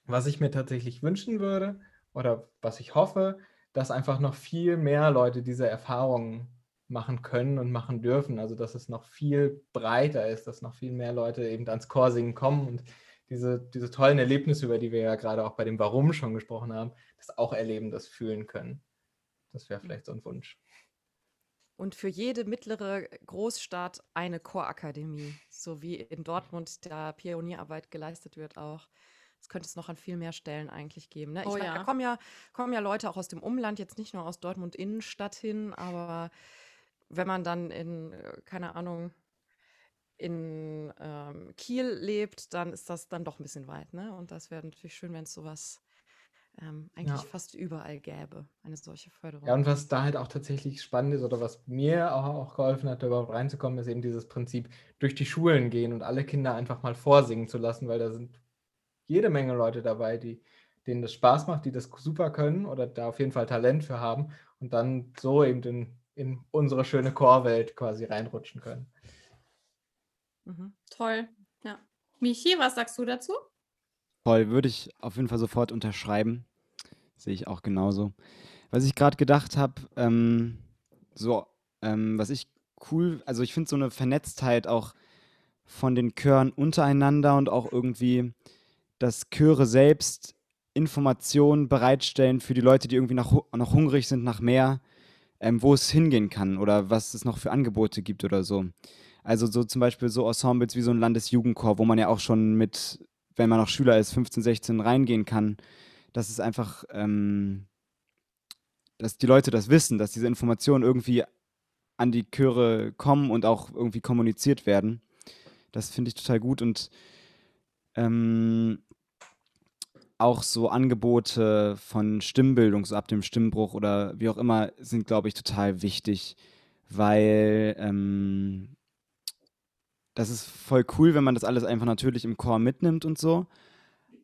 was ich mir tatsächlich wünschen würde oder was ich hoffe, dass einfach noch viel mehr Leute diese Erfahrungen machen können und machen dürfen. Also dass es noch viel breiter ist, dass noch viel mehr Leute eben ans Chorsingen kommen und diese, diese tollen Erlebnisse, über die wir ja gerade auch bei dem Warum schon gesprochen haben, das auch erleben, das fühlen können. Das wäre vielleicht so ein Wunsch. Und für jede mittlere Großstadt eine Chorakademie, so wie in Dortmund da Pionierarbeit geleistet wird auch. Das könnte es noch an viel mehr Stellen eigentlich geben. Ne? Ich Oh meine, ja. da kommen ja, kommen ja Leute auch aus dem Umland, jetzt nicht nur aus Dortmund Innenstadt hin, aber wenn man dann in, äh, keine Ahnung, in ähm, Kiel lebt, dann ist das dann doch ein bisschen weit, ne? Und das wäre natürlich schön, wenn es sowas ähm, eigentlich Ja. fast überall gäbe, eine solche Förderung. Ja, und was da halt auch tatsächlich spannend ist oder was mir auch, auch geholfen hat, da überhaupt reinzukommen, ist eben dieses Prinzip, durch die Schulen gehen und alle Kinder einfach mal vorsingen zu lassen, weil da sind jede Menge Leute dabei, die, denen das Spaß macht, die das super können oder da auf jeden Fall Talent für haben und dann so eben in, in unsere schöne Chorwelt quasi reinrutschen können. Mhm. Toll. Ja. Michi, was sagst du dazu? Voll, würde ich auf jeden Fall sofort unterschreiben. Sehe ich auch genauso. Was ich gerade gedacht habe, ähm, so, ähm, was ich cool, also ich finde so eine Vernetztheit auch von den Chören untereinander und auch irgendwie, dass Chöre selbst Informationen bereitstellen für die Leute, die irgendwie noch, hu- noch hungrig sind nach mehr, ähm, wo es hingehen kann oder was es noch für Angebote gibt oder so. Also so zum Beispiel so Ensembles wie so ein Landesjugendchor, wo man ja auch schon mit, wenn man noch Schüler ist, 15, 16 reingehen kann. Das ist einfach, ähm, dass die Leute das wissen, dass diese Informationen irgendwie an die Chöre kommen und auch irgendwie kommuniziert werden. Das finde ich total gut und ähm, auch so Angebote von Stimmbildung, so ab dem Stimmbruch oder wie auch immer, sind, glaube ich, total wichtig, weil ähm, das ist voll cool, wenn man das alles einfach natürlich im Chor mitnimmt und so.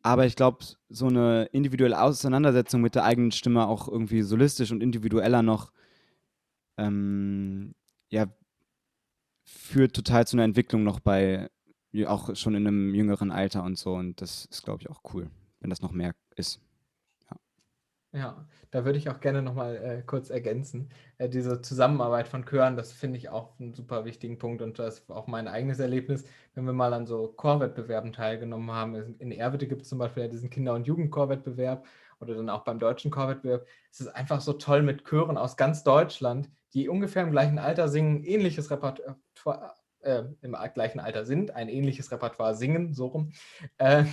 Aber ich glaube, so eine individuelle Auseinandersetzung mit der eigenen Stimme, auch irgendwie solistisch und individueller noch, ähm, ja, führt total zu einer Entwicklung noch bei, auch schon in einem jüngeren Alter und so. Und das ist, glaube ich, auch cool, wenn das noch mehr ist. Ja, da würde ich auch gerne nochmal äh, kurz ergänzen. Äh, diese Zusammenarbeit von Chören, das finde ich auch einen super wichtigen Punkt und das ist auch mein eigenes Erlebnis, wenn wir mal an so Chorwettbewerben teilgenommen haben. In Erwitte gibt es zum Beispiel ja diesen Kinder- und Jugendchorwettbewerb oder dann auch beim deutschen Chorwettbewerb. Es ist einfach so toll mit Chören aus ganz Deutschland, die ungefähr im gleichen Alter singen, ähnliches Repertoire, äh, im gleichen Alter sind, ein ähnliches Repertoire singen, so rum. Äh,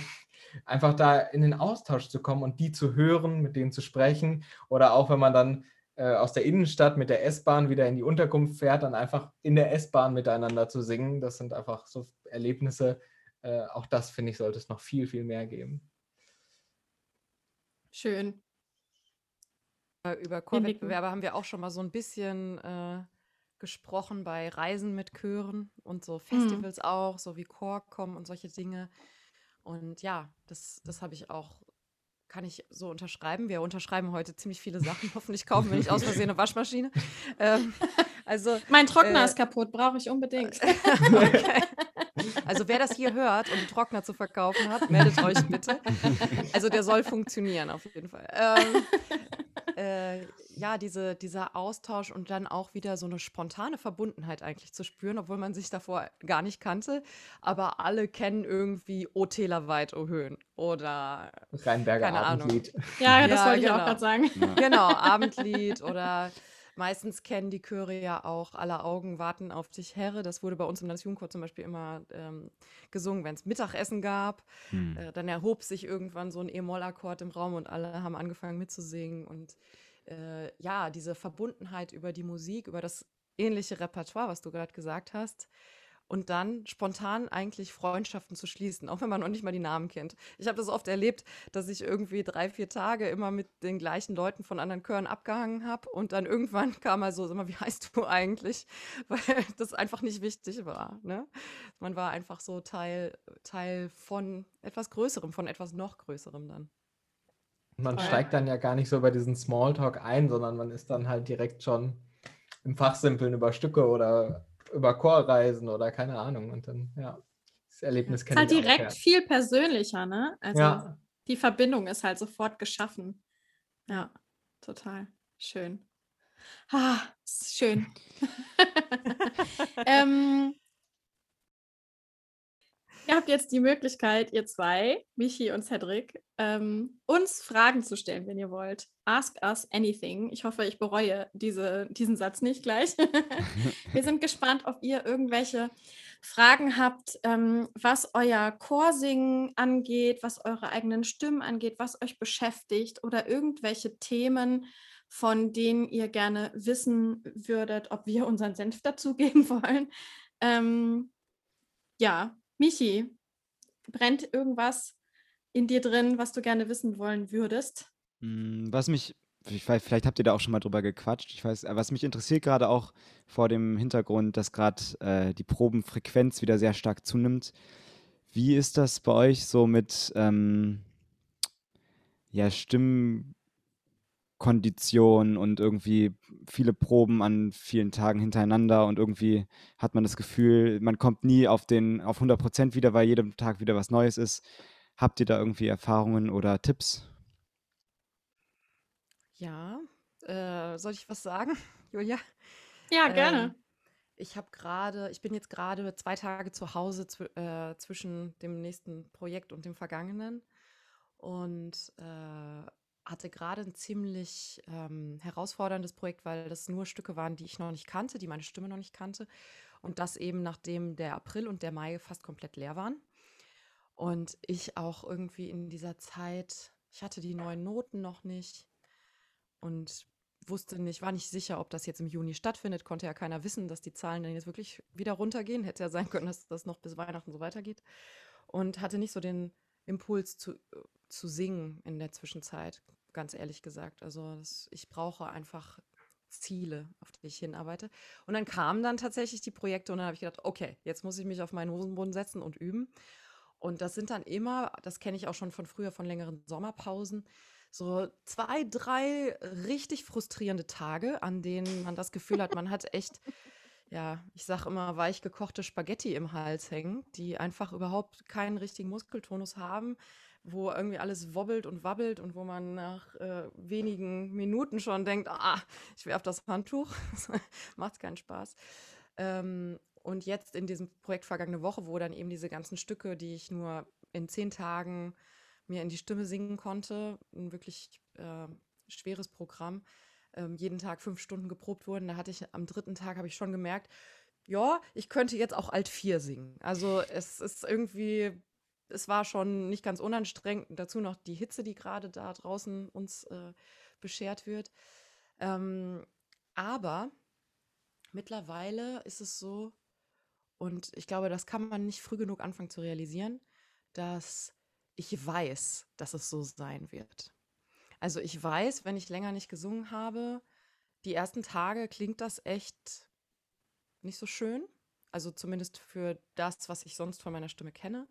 einfach da in den Austausch zu kommen und die zu hören, mit denen zu sprechen. Oder auch wenn man dann äh, aus der Innenstadt mit der S-Bahn wieder in die Unterkunft fährt, dann einfach in der S-Bahn miteinander zu singen. Das sind einfach so Erlebnisse. Äh, auch das, finde ich, sollte es noch viel, viel mehr geben. Schön. Äh, Über. Chorwettbewerbe haben wir auch schon mal so ein bisschen äh, gesprochen bei Reisen mit Chören und so Festivals auch, so wie Chorcom und solche Dinge. Und ja, das, das habe ich auch, kann ich so unterschreiben. Wir unterschreiben heute ziemlich viele Sachen. *laughs* Hoffentlich kaufen wir nicht aus Versehen eine Waschmaschine. Ähm, also, Mein Trockner Äh, ist kaputt, brauche ich unbedingt. *laughs* okay. Also wer das hier hört und einen Trockner zu verkaufen hat, meldet euch bitte. Also der soll funktionieren auf jeden Fall. Ähm, äh, ja, diese, dieser Austausch und dann auch wieder so eine spontane Verbundenheit eigentlich zu spüren, obwohl man sich davor gar nicht kannte. Aber alle kennen irgendwie O Täler weit, O Höhen. Oder Rheinberger Keine Ahnung. Abendlied. Ja, das Ja, wollte ich auch genau. gerade sagen. Ja. genau, Abendlied oder meistens kennen die Chöre ja auch Aller Augen warten auf dich, Herre. Das wurde bei uns im Landesjugendchor zum Beispiel immer ähm, gesungen, wenn es Mittagessen gab. Hm. Äh, dann erhob sich irgendwann so ein E-Moll-Akkord im Raum und alle haben angefangen mitzusingen. Und äh, ja, diese Verbundenheit über die Musik, über das ähnliche Repertoire, was du gerade gesagt hast. Und dann spontan eigentlich Freundschaften zu schließen, auch wenn man noch nicht mal die Namen kennt. Ich habe das oft erlebt, dass ich irgendwie drei, vier Tage immer mit den gleichen Leuten von anderen Chören abgehangen habe und dann irgendwann *laughs* kam mal so, sag mal, wie heißt du eigentlich? *laughs* Weil das einfach nicht wichtig war. Ne? Man war einfach so Teil, Teil von etwas Größerem, von etwas noch Größerem dann. Man Voll. steigt dann ja gar nicht so bei diesen Smalltalk ein, sondern man ist dann halt direkt schon im Fachsimpeln über Stücke oder über Chorreisen oder keine Ahnung. Und dann, ja, das Erlebnis ist kenne halt ich auch, direkt ja. viel persönlicher, ne? Also ja, die Verbindung ist halt sofort geschaffen. Ja, total. Schön. Ah, ist schön. *laughs* *laughs* ähm, ihr habt jetzt die Möglichkeit, ihr zwei, Michi und Cedric, ähm, uns Fragen zu stellen, wenn ihr wollt. Ask us anything. Ich hoffe, ich bereue diese, diesen Satz nicht gleich. *laughs* Wir sind gespannt, ob ihr irgendwelche Fragen habt, ähm, was euer Chorsingen angeht, was eure eigenen Stimmen angeht, was euch beschäftigt oder irgendwelche Themen, von denen ihr gerne wissen würdet, ob wir unseren Senf dazugeben *laughs* wollen. Ähm, ja, Michi, brennt irgendwas in dir drin, was du gerne wissen wollen würdest? Hm, was mich vielleicht habt ihr da auch schon mal drüber gequatscht. Ich weiß, äh, was mich interessiert gerade auch vor dem Hintergrund, dass gerade äh, die Probenfrequenz wieder sehr stark zunimmt. Wie ist das bei euch so mit ähm, ja, Stimmkondition und irgendwie viele Proben an vielen Tagen hintereinander und irgendwie hat man das Gefühl, man kommt nie auf den auf 100 Prozent wieder, weil jedem Tag wieder was Neues ist. Habt ihr da irgendwie Erfahrungen oder Tipps? Ja, äh, soll ich was sagen, *laughs* Julia? Ja, gerne. Ähm, ich habe gerade, ich bin jetzt gerade zwei Tage zu Hause zw äh, zwischen dem nächsten Projekt und dem vergangenen und äh, hatte gerade ein ziemlich ähm, herausforderndes Projekt, weil das nur Stücke waren, die ich noch nicht kannte, die meine Stimme noch nicht kannte. Und das eben nachdem der April und der Mai fast komplett leer waren. Und ich auch irgendwie in dieser Zeit, ich hatte die neuen Noten noch nicht und wusste nicht, war nicht sicher, ob das jetzt im Juni stattfindet. Konnte ja keiner wissen, dass die Zahlen dann jetzt wirklich wieder runtergehen. Hätte ja sein können, dass das noch bis Weihnachten so weitergeht. Und hatte nicht so den Impuls zu, zu singen in der Zwischenzeit, ganz ehrlich gesagt. Also das, ich brauche einfach Ziele, auf die ich hinarbeite. Und dann kamen dann tatsächlich die Projekte und dann habe ich gedacht, okay, jetzt muss ich mich auf meinen Hosenboden setzen und üben. Und das sind dann immer, das kenne ich auch schon von früher, von längeren Sommerpausen, so zwei, drei richtig frustrierende Tage, an denen man das Gefühl hat, man hat echt, *laughs* ja, ich sage immer, weich gekochte Spaghetti im Hals hängen, die einfach überhaupt keinen richtigen Muskeltonus haben, wo irgendwie alles wobbelt und wabbelt und wo man nach äh, wenigen Minuten schon denkt, ah, ich werfe das Handtuch, *laughs* macht keinen Spaß. Ähm, und jetzt in diesem Projekt vergangene Woche, wo dann eben diese ganzen Stücke, die ich nur in zehn Tagen mir in die Stimme singen konnte. Ein wirklich äh, schweres Programm. Ähm, jeden Tag fünf Stunden geprobt wurden. Da hatte ich am dritten Tag habe ich schon gemerkt, ja, ich könnte jetzt auch Alt 4 singen. Also es ist irgendwie, es war schon nicht ganz unanstrengend. Dazu noch die Hitze, die gerade da draußen uns äh, beschert wird. Ähm, aber mittlerweile ist es so, und ich glaube, das kann man nicht früh genug anfangen zu realisieren, dass ich weiß, dass es so sein wird. Also ich weiß, wenn ich länger nicht gesungen habe, die ersten Tage klingt das echt nicht so schön. Also zumindest für das, was ich sonst von meiner Stimme kenne.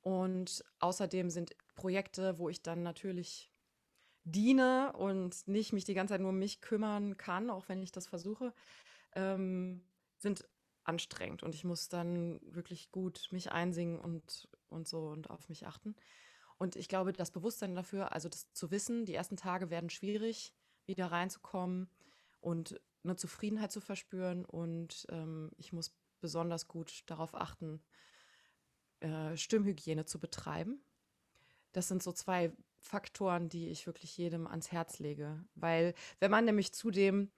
Und außerdem sind Projekte, wo ich dann natürlich diene und nicht mich die ganze Zeit nur um mich kümmern kann, auch wenn ich das versuche, ähm, sind anstrengend und ich muss dann wirklich gut mich einsingen und, und so und auf mich achten. Und ich glaube, das Bewusstsein dafür, also das zu wissen, die ersten Tage werden schwierig, wieder reinzukommen und eine Zufriedenheit zu verspüren. Und ähm, ich muss besonders gut darauf achten, äh, Stimmhygiene zu betreiben. Das sind so zwei Faktoren, die ich wirklich jedem ans Herz lege. Weil wenn man nämlich zudem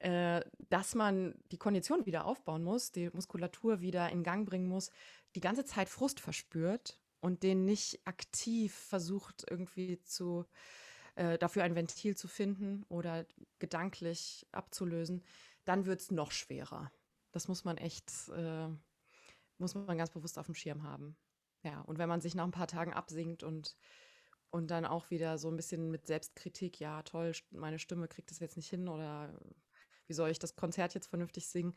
äh, dass man die Kondition wieder aufbauen muss, die Muskulatur wieder in Gang bringen muss, die ganze Zeit Frust verspürt und den nicht aktiv versucht irgendwie zu äh, dafür ein Ventil zu finden oder gedanklich abzulösen, dann wird es noch schwerer. Das muss man echt, äh, muss man ganz bewusst auf dem Schirm haben. Ja, und wenn man sich nach ein paar Tagen absinkt und und dann auch wieder so ein bisschen mit Selbstkritik, ja, toll, meine Stimme kriegt das jetzt nicht hin oder wie soll ich das Konzert jetzt vernünftig singen?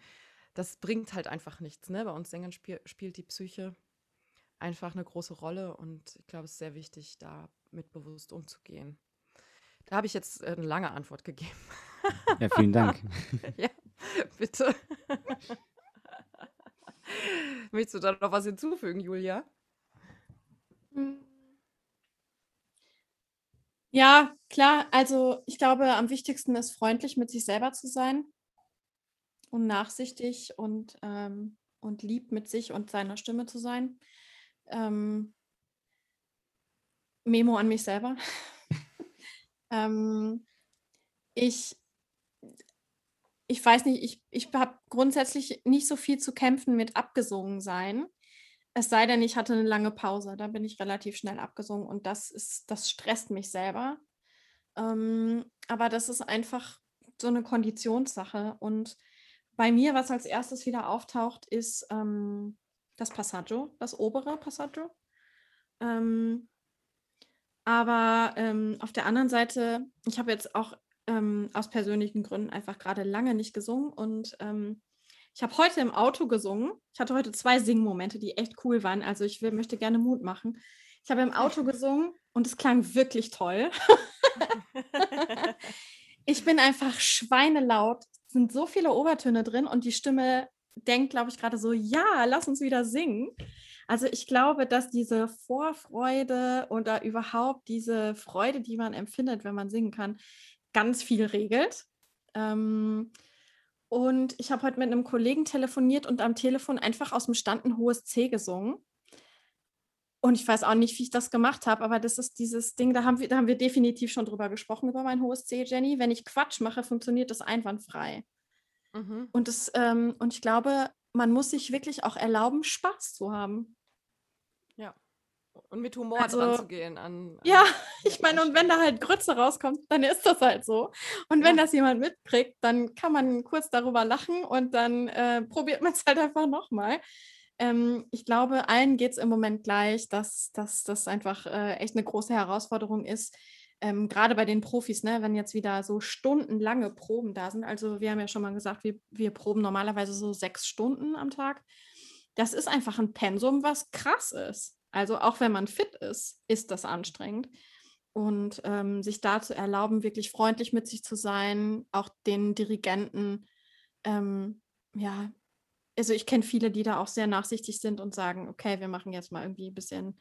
Das bringt halt einfach nichts. Ne? Bei uns Sängern spiel, spielt die Psyche einfach eine große Rolle und ich glaube, es ist sehr wichtig, da mit bewusst umzugehen. Da habe ich jetzt eine lange Antwort gegeben. Ja, vielen Dank. *laughs* ja, bitte. Möchtest du da noch was hinzufügen, Julia? Hm. Ja, klar. Also ich glaube, am wichtigsten ist, freundlich mit sich selber zu sein und nachsichtig und, ähm, und lieb mit sich und seiner Stimme zu sein. Ähm, Memo an mich selber. *laughs* ähm, ich, ich weiß nicht, ich, ich habe grundsätzlich nicht so viel zu kämpfen mit abgesungen sein. Es sei denn, ich hatte eine lange Pause. Da bin ich relativ schnell abgesungen und das ist, das stresst mich selber. Ähm, aber das ist einfach so eine Konditionssache. Und bei mir, was als erstes wieder auftaucht, ist ähm, das Passaggio, das obere Passaggio. Ähm, aber ähm, auf der anderen Seite, ich habe jetzt auch ähm, aus persönlichen Gründen einfach gerade lange nicht gesungen und ähm, ich habe heute im Auto gesungen. Ich hatte heute zwei Singmomente, die echt cool waren. Also ich will, möchte gerne Mut machen. Ich habe im Auto *laughs* gesungen und es klang wirklich toll. *laughs* ich bin einfach schweinelaut. Es sind so viele Obertöne drin und die Stimme denkt, glaube ich, gerade so, ja, lass uns wieder singen. Also ich glaube, dass diese Vorfreude oder überhaupt diese Freude, die man empfindet, wenn man singen kann, ganz viel regelt. Ähm, und ich habe heute mit einem Kollegen telefoniert und am Telefon einfach aus dem Stand ein hohes C gesungen. Und ich weiß auch nicht, wie ich das gemacht habe, aber das ist dieses Ding, da haben wir, da haben wir definitiv schon drüber gesprochen, über mein hohes C, Jenny. Wenn ich Quatsch mache, funktioniert das einwandfrei. Mhm. Und, das, ähm, und ich glaube, man muss sich wirklich auch erlauben, Spaß zu haben. Ja. Und mit Humor also, dran zu gehen an, an Ja, *laughs* ich meine, und wenn da halt Grütze rauskommt, dann ist das halt so. Und wenn ja. das jemand mitkriegt, dann kann man kurz darüber lachen und dann äh, probiert man es *laughs* halt einfach nochmal ähm, ich glaube, allen geht es im Moment gleich, dass, das einfach äh, echt eine große Herausforderung ist. Ähm, Gerade bei den Profis, ne, wenn jetzt wieder so stundenlange Proben da sind. Also wir haben ja schon mal gesagt, wir, wir proben normalerweise so sechs Stunden am Tag. Das ist einfach ein Pensum, was krass ist. Also auch wenn man fit ist, ist das anstrengend. Und ähm, sich da zu erlauben, wirklich freundlich mit sich zu sein, auch den Dirigenten ähm, ja, also ich kenne viele, die da auch sehr nachsichtig sind und sagen, okay, wir machen jetzt mal irgendwie ein bisschen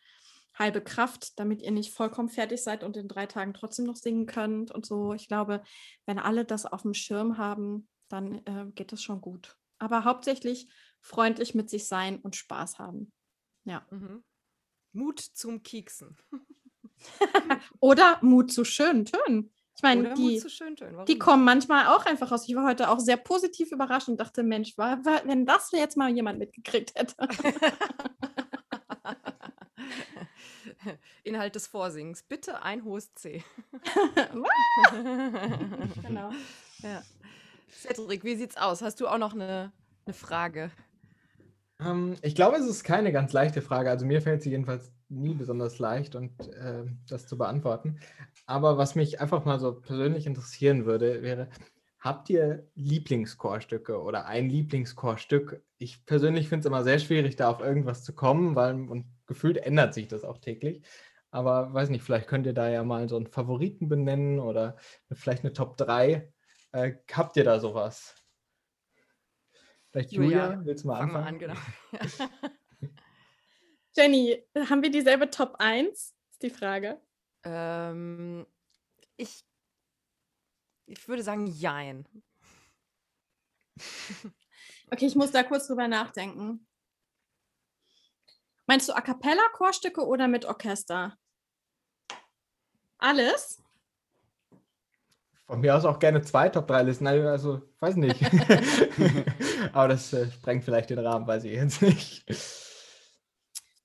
halbe Kraft, damit ihr nicht vollkommen fertig seid und in drei Tagen trotzdem noch singen könnt und so. Ich glaube, wenn alle das auf dem Schirm haben, dann äh, geht es schon gut. Aber hauptsächlich freundlich mit sich sein und Spaß haben. Ja. Mhm. Mut zum Kieksen. *laughs* Oder Mut zu schönen Tönen. Ich meine, die, die kommen manchmal auch einfach raus. Ich war heute auch sehr positiv überrascht und dachte, Mensch, war, war, wenn das jetzt mal jemand mitgekriegt hätte. *laughs* *laughs* Inhalt des Vorsings. Bitte ein hohes C. *laughs* genau. Ja. Cedric, wie sieht's aus? Hast du auch noch eine, eine Frage? Ähm, ich glaube, es ist keine ganz leichte Frage. Also mir fällt sie jedenfalls nie besonders leicht und äh, das zu beantworten. Aber was mich einfach mal so persönlich interessieren würde, wäre, habt ihr Lieblingschorstücke oder ein Lieblingschorstück? Ich persönlich finde es immer sehr schwierig, da auf irgendwas zu kommen, weil und gefühlt ändert sich das auch täglich. Aber weiß nicht, vielleicht könnt ihr da ja mal so einen Favoriten benennen oder vielleicht eine Top 3. Äh, habt ihr da sowas? Vielleicht Julia, Julia willst du mal anfangen? An, genau. *laughs* Jenny, haben wir dieselbe Top 1? Ist die Frage. Ähm, ich, ich würde sagen, jein. okay, ich muss da kurz drüber nachdenken. Meinst du A cappella Chorstücke oder mit Orchester? Alles? Von mir aus auch gerne zwei Top 3 Listen, also weiß nicht. *laughs* *laughs* Aber das äh, sprengt vielleicht den Rahmen, weiß ich jetzt nicht.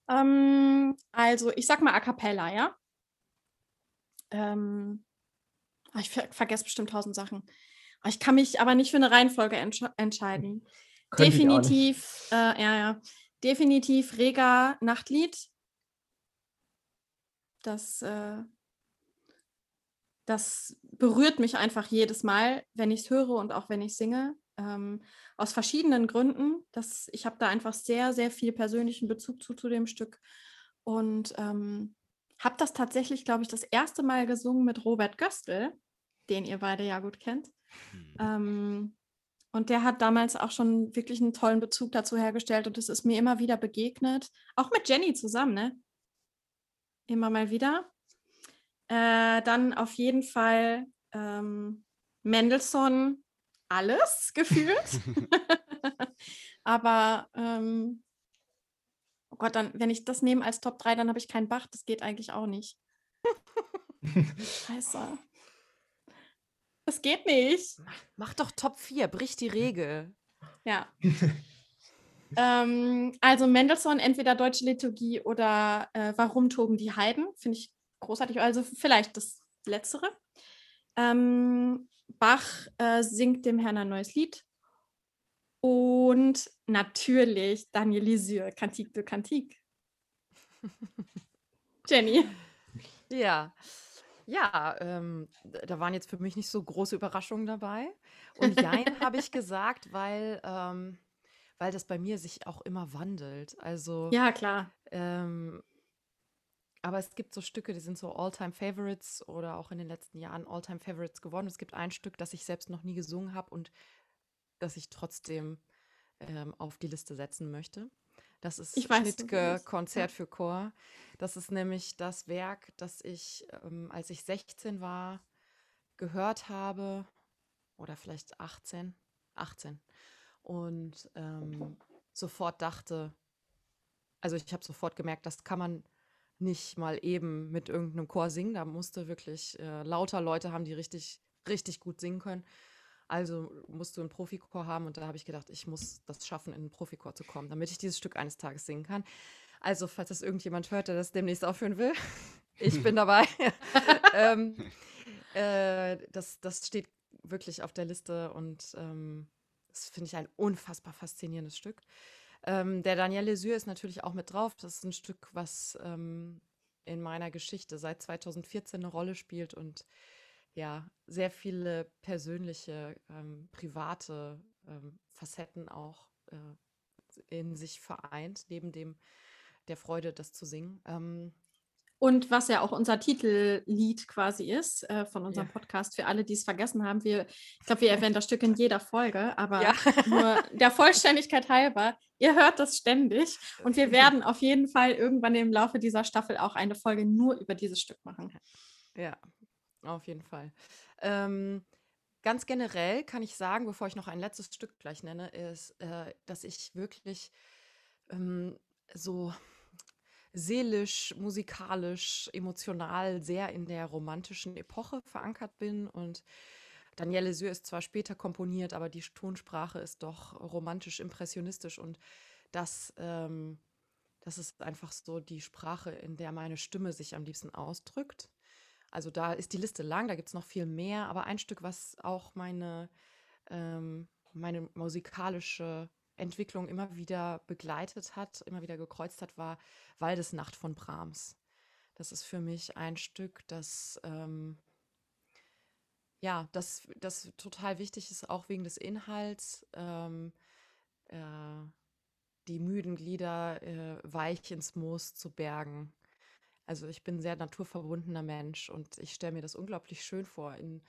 Ähm, also, ich sag mal A cappella, ja? Ähm, ich ver vergesse bestimmt tausend Sachen. Ah, ich kann mich aber nicht für eine Reihenfolge entsch entscheiden. Könnte definitiv, äh, ja, ja. Definitiv Rega Nachtlied. Das, äh, das berührt mich einfach jedes Mal, wenn ich es höre und auch wenn ich singe. Ähm, aus verschiedenen Gründen. Das, ich habe da einfach sehr, sehr viel persönlichen Bezug zu, zu dem Stück. Und ähm, habe das tatsächlich, glaube ich, das erste Mal gesungen mit Robert Göstl, den ihr beide ja gut kennt. Mhm. Ähm, und der hat damals auch schon wirklich einen tollen Bezug dazu hergestellt und es ist mir immer wieder begegnet, auch mit Jenny zusammen, ne? Immer mal wieder. Äh, dann auf jeden Fall ähm, Mendelssohn, alles *laughs* gefühlt. *laughs* Aber ähm, Oh Gott, dann, wenn ich das nehme als Top 3, dann habe ich keinen Bach. Das geht eigentlich auch nicht. *laughs* Scheiße. Das geht nicht. Mach doch Top 4, brich die Regel. Ja. *laughs* ähm, also Mendelssohn, entweder deutsche Liturgie oder äh, Warum toben die Heiden? Finde ich großartig. Also vielleicht das Letztere. Ähm, Bach äh, singt dem Herrn ein neues Lied. Und natürlich Daniel Lisieux, Cantique de Cantique. *laughs* Jenny. Ja, ja, ähm, da waren jetzt für mich nicht so große Überraschungen dabei. Und Jein habe ich *laughs* gesagt, weil, ähm, weil das bei mir sich auch immer wandelt. Also, Ja, klar. ähm, aber es gibt so Stücke, die sind so All-Time-Favorites oder auch in den letzten Jahren All-Time-Favorites geworden. Es gibt ein Stück, das ich selbst noch nie gesungen habe und das ich trotzdem ähm, auf die Liste setzen möchte. Das ist Ich weiß, Schnittke. Konzert Ja. für Chor. Das ist nämlich das Werk, das ich, ähm, als ich 16 war, gehört habe. Oder vielleicht 18. 18. Und ähm, sofort dachte, also ich habe sofort gemerkt, das kann man nicht mal eben mit irgendeinem Chor singen. Da musste wirklich äh, lauter Leute haben, die richtig, richtig gut singen können. Also musst du einen Profichor haben und da habe ich gedacht, ich muss das schaffen, in einen Profichor zu kommen, damit ich dieses Stück eines Tages singen kann. Also, falls das irgendjemand hört, der das demnächst aufhören will, *laughs* ich bin dabei. *laughs* ähm, äh, das, das steht wirklich auf der Liste und ähm, das finde ich ein unfassbar faszinierendes Stück. Ähm, der Daniel Lesur ist natürlich auch mit drauf. Das ist ein Stück, was ähm, in meiner Geschichte seit 2014 eine Rolle spielt und ja, sehr viele persönliche, ähm, private ähm, Facetten auch äh, in sich vereint, neben dem der Freude, das zu singen. Ähm, Und was ja auch unser Titellied quasi ist äh, von unserem Ja. Podcast, für alle, die es vergessen haben. Wir, ich glaube, wir erwähnen das Stück in jeder Folge, aber Ja. *laughs* nur der Vollständigkeit halber, ihr hört das ständig und wir werden auf jeden Fall irgendwann im Laufe dieser Staffel auch eine Folge nur über dieses Stück machen. Ja, auf jeden Fall. Ähm, ganz generell kann ich sagen, bevor ich noch ein letztes Stück gleich nenne, ist, äh, dass ich wirklich ähm, so seelisch, musikalisch, emotional sehr in der romantischen Epoche verankert bin und Danielle Sür ist zwar später komponiert, aber die Tonsprache ist doch romantisch, impressionistisch und das, ähm, das ist einfach so die Sprache, in der meine Stimme sich am liebsten ausdrückt. Also da ist die Liste lang, da gibt es noch viel mehr, aber ein Stück, was auch meine, ähm, meine musikalische Entwicklung immer wieder begleitet hat, immer wieder gekreuzt hat, war Waldesnacht von Brahms. Das ist für mich ein Stück, das ähm, ja, das, das total wichtig ist, auch wegen des Inhalts. Ähm, äh, die müden Glieder äh, weich ins Moos zu bergen. Also ich bin ein sehr naturverbundener Mensch und ich stelle mir das unglaublich schön vor. In,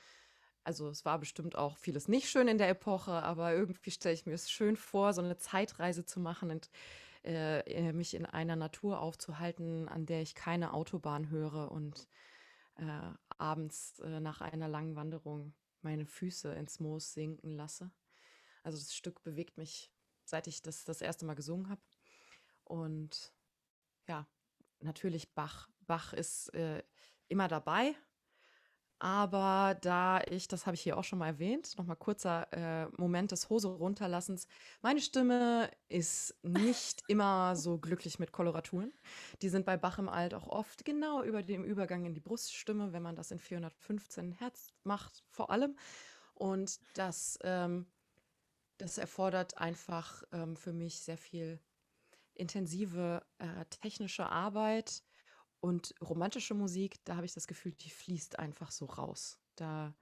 also es war bestimmt auch vieles nicht schön in der Epoche, aber irgendwie stelle ich mir es schön vor, so eine Zeitreise zu machen und äh, äh, mich in einer Natur aufzuhalten, an der ich keine Autobahn höre und äh, abends äh, nach einer langen Wanderung meine Füße ins Moos sinken lasse. Also das Stück bewegt mich, seit ich das das erste Mal gesungen habe. Und ja, natürlich Bach. Bach ist äh, immer dabei. Aber da ich, das habe ich hier auch schon mal erwähnt, nochmal kurzer äh, Moment des Hose runterlassens. Meine Stimme ist nicht *laughs* immer so glücklich mit Koloraturen. Die sind bei Bach im Alt auch oft genau über dem Übergang in die Bruststimme, wenn man das in 415 Hertz macht, vor allem. Und das, ähm, das erfordert einfach ähm, für mich sehr viel intensive äh, technische Arbeit und romantische Musik, da habe ich das Gefühl, die fließt einfach so raus. Da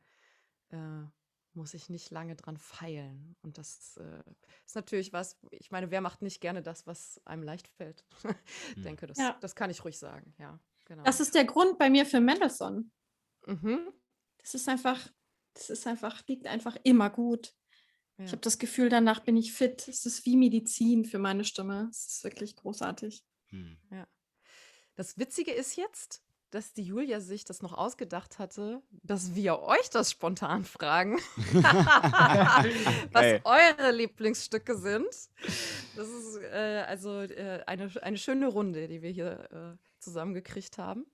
äh, muss ich nicht lange dran feilen. Und das äh, ist natürlich was, ich meine, wer macht nicht gerne das, was einem leicht fällt? *laughs* Ich denke, das, Ja. das kann ich ruhig sagen, ja. Genau. Das ist der Grund bei mir für Mendelssohn. mhm. Das ist einfach, das ist einfach, liegt einfach immer gut. Ja. Ich habe das Gefühl, danach bin ich fit. Es ist wie Medizin für meine Stimme. Es ist wirklich großartig. Hm. Das Witzige ist jetzt, dass die Julia sich das noch ausgedacht hatte, dass wir euch das spontan fragen, *laughs* was eure Lieblingsstücke sind. Das ist äh, also äh, eine, eine schöne Runde, die wir hier äh, zusammengekriegt haben.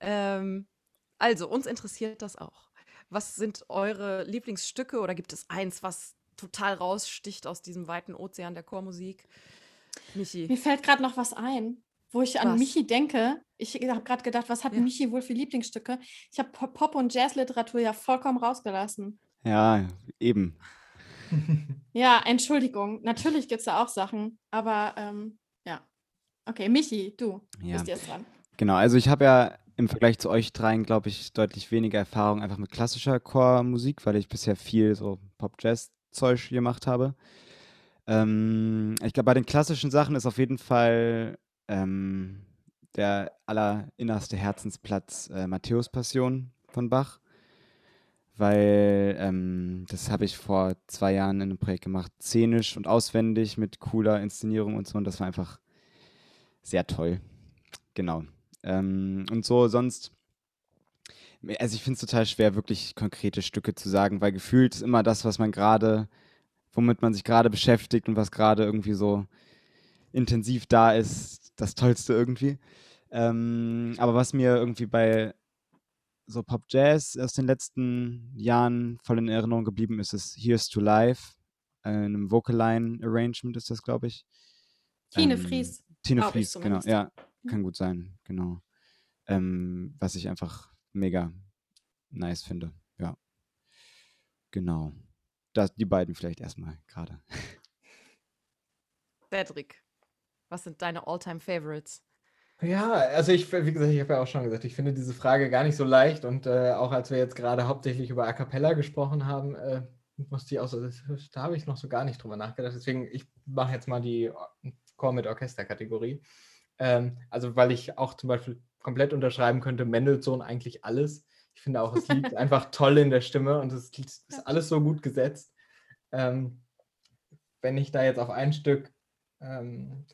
Ähm, also, uns interessiert das auch. was sind eure Lieblingsstücke oder gibt es eins, was total raussticht aus diesem weiten Ozean der Chormusik? Michi. Mir fällt gerade noch was ein, wo ich an Was? Michi denke. Ich habe gerade gedacht, was hat Ja. Michi wohl für Lieblingsstücke? Ich habe Pop- und Jazzliteratur ja vollkommen rausgelassen. Ja, eben. *laughs* Ja, Entschuldigung. Natürlich gibt es da auch Sachen, aber ähm, ja. Okay, Michi, du Ja. bist jetzt dran. Genau, also ich habe ja im Vergleich zu euch dreien, glaube ich, deutlich weniger Erfahrung einfach mit klassischer Chormusik, weil ich bisher viel so Pop-Jazz-Zeug gemacht habe. Ähm, ich glaube, bei den klassischen Sachen ist auf jeden Fall ähm, der allerinnerste Herzensplatz äh, Matthäus-Passion von Bach, weil ähm, das habe ich vor zwei Jahren in einem Projekt gemacht, szenisch und auswendig mit cooler Inszenierung und so und das war einfach sehr toll. Genau. Ähm, und so sonst, also ich finde es total schwer, wirklich konkrete Stücke zu sagen, weil gefühlt ist immer das, was man gerade, womit man sich gerade beschäftigt und was gerade irgendwie so intensiv da ist, das Tollste irgendwie. Ähm, aber was mir irgendwie bei so Pop Jazz aus den letzten Jahren voll in Erinnerung geblieben ist, ist Here's to Life, äh, einem Vocaline Arrangement ist das, glaube ich. Tine Ähm, Fries. Tine Fries, genau, ja, Ja. kann gut sein, genau. Ähm, was ich einfach mega nice finde, ja. Genau. Das, die beiden vielleicht erstmal gerade. *laughs* Cedric, was sind deine All-Time-Favorites? Ja, also ich, wie gesagt, ich habe ja auch schon gesagt, ich finde diese Frage gar nicht so leicht und äh, auch als wir jetzt gerade hauptsächlich über A Cappella gesprochen haben, äh, musste ich auch so, das, da habe ich noch so gar nicht drüber nachgedacht. Deswegen, ich mache jetzt mal die Or- Chor mit Orchester-Kategorie. Ähm, also, weil ich auch zum Beispiel komplett unterschreiben könnte, Mendelssohn eigentlich alles. Ich finde auch, es liegt *laughs* einfach toll in der Stimme und es ist alles so gut gesetzt. Ähm, wenn ich da jetzt auf ein Stück ähm,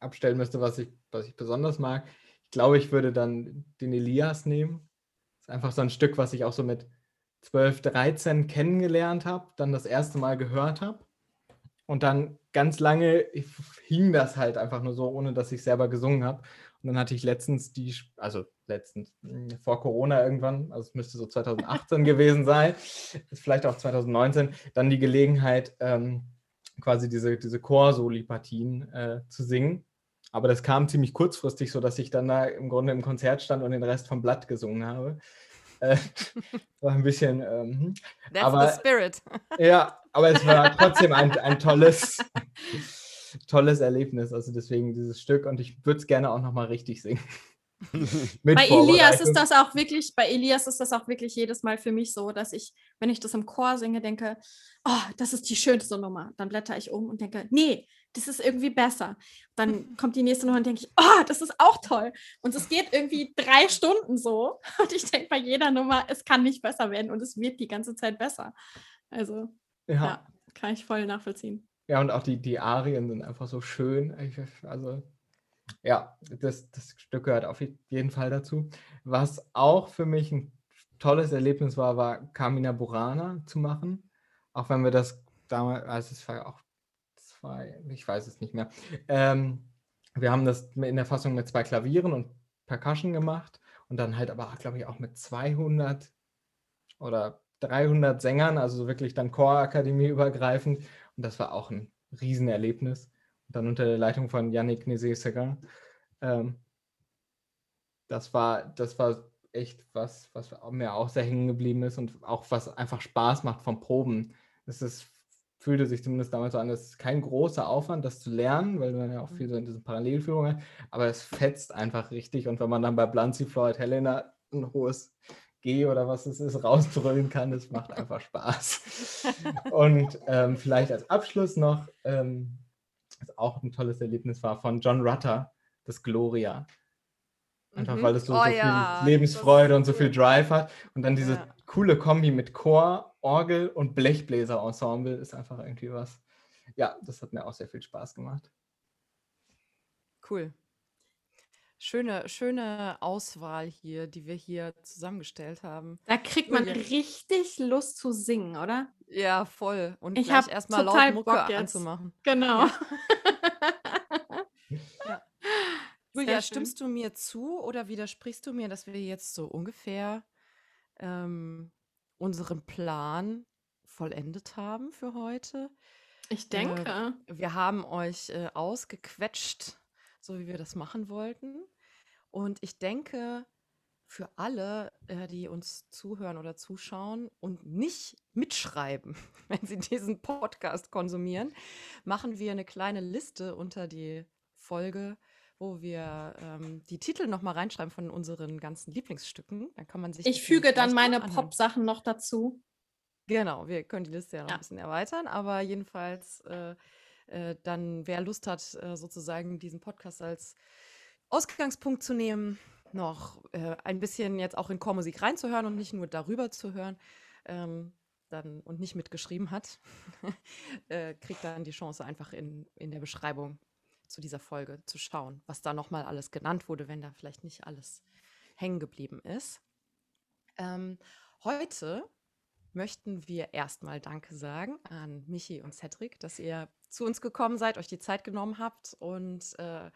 abstellen müsste, was ich, was ich besonders mag, ich glaube, ich würde dann den Elias nehmen. Das ist einfach so ein Stück, was ich auch so mit 12, 13 kennengelernt habe, dann das erste Mal gehört habe. Und dann ganz lange hing das halt einfach nur so, ohne dass ich selber gesungen habe. Und dann hatte ich letztens die, also letztens, mh, vor Corona irgendwann, also es müsste so 2018 *laughs* gewesen sein, vielleicht auch 2019, dann die Gelegenheit, ähm, quasi diese, diese Chorsoli-Partien äh, zu singen. Aber das kam ziemlich kurzfristig, sodass ich dann da im Grunde im Konzert stand und den Rest vom Blatt gesungen habe. Äh, *laughs* war ein bisschen, ähm, That's Aber- the spirit. ja, aber es war *laughs* trotzdem ein, ein tolles, tolles Erlebnis. Also deswegen dieses Stück und ich würde es gerne auch nochmal richtig singen. *laughs* Mit Bei Elias ist das auch wirklich, bei Elias ist das auch wirklich jedes Mal für mich so, dass ich, wenn ich das im Chor singe, denke, oh, das ist die schönste Nummer. Dann blätter ich um und denke, nee, das ist irgendwie besser. Dann *laughs* kommt die nächste Nummer und denke ich, oh, das ist auch toll. Und es geht irgendwie drei Stunden so. *laughs* Und ich denke bei jeder Nummer, es kann nicht besser werden und es wird die ganze Zeit besser. Also, Ja. ja, kann ich voll nachvollziehen. Ja, und auch die, die Arien sind einfach so schön. Also, ja, das, das Stück gehört auf jeden Fall dazu. Was auch für mich ein tolles Erlebnis war, war Carmina Burana zu machen. Auch wenn wir das damals, also es war auch zwei, ich weiß es nicht mehr. Ähm, wir haben das in der Fassung mit zwei Klavieren und Percussion gemacht und dann halt aber, glaube ich, auch mit 200 oder 300 Sängern, also wirklich dann Chorakademie übergreifend. Und das war auch ein Riesenerlebnis. Und dann unter der Leitung von Yannick Nézé-Séguin. Ähm, das war, das war echt was, was mir auch sehr hängen geblieben ist und auch was einfach Spaß macht vom Proben. Es ist, fühlte sich zumindest damals so an, es ist kein großer Aufwand, das zu lernen, weil man ja auch viel so in diesen Parallelführungen hat, aber es fetzt einfach richtig und wenn man dann bei Blancy Floyd Helena ein hohes G oder was es ist, rausbrüllen kann, das macht einfach Spaß. *laughs* Und ähm, vielleicht als Abschluss noch, ähm, was auch ein tolles Erlebnis war, von John Rutter, das Gloria. Einfach Mhm. weil es so, Oh so ja, viel Lebensfreude und so viel. Drive hat. Und dann diese Ja. coole Kombi mit Chor, Orgel und Blechbläser-Ensemble ist einfach irgendwie was. Ja, das hat mir auch sehr viel Spaß gemacht. Cool. Schöne, schöne Auswahl hier, die wir hier zusammengestellt haben. Da kriegt man Julia. richtig Lust zu singen, oder? Ja, voll. Und Ich gleich hab erstmal laut Mucke Bock jetzt. anzumachen. Genau. *laughs* Julia, Sehr schön. stimmst du mir zu oder widersprichst du mir, dass wir jetzt so ungefähr ähm, unseren Plan vollendet haben für heute. Ich Äh, denke. wir haben euch äh, ausgequetscht, so wie wir das machen wollten. Und ich denke, für alle, äh, die uns zuhören oder zuschauen und nicht mitschreiben, *laughs* wenn sie diesen Podcast konsumieren, machen wir eine kleine Liste unter die Folge, wo wir ähm, die Titel nochmal reinschreiben von unseren ganzen Lieblingsstücken. Dann kann man sich Ich füge dann meine. Pop-Sachen noch dazu. Genau, wir können die Liste ja noch Ja. ein bisschen erweitern, aber jedenfalls äh, äh, dann, wer Lust hat, äh, sozusagen diesen Podcast als Ausgangspunkt zu nehmen, noch äh, ein bisschen jetzt auch in Chormusik reinzuhören und nicht nur darüber zu hören, ähm, dann und nicht mitgeschrieben hat, *laughs* äh, kriegt dann die Chance, einfach in, in der Beschreibung zu dieser Folge zu schauen, was da nochmal alles genannt wurde, wenn da vielleicht nicht alles hängen geblieben ist. Ähm, heute möchten wir erstmal Danke sagen an Michi und Cedric, dass ihr zu uns gekommen seid, euch die Zeit genommen habt und äh,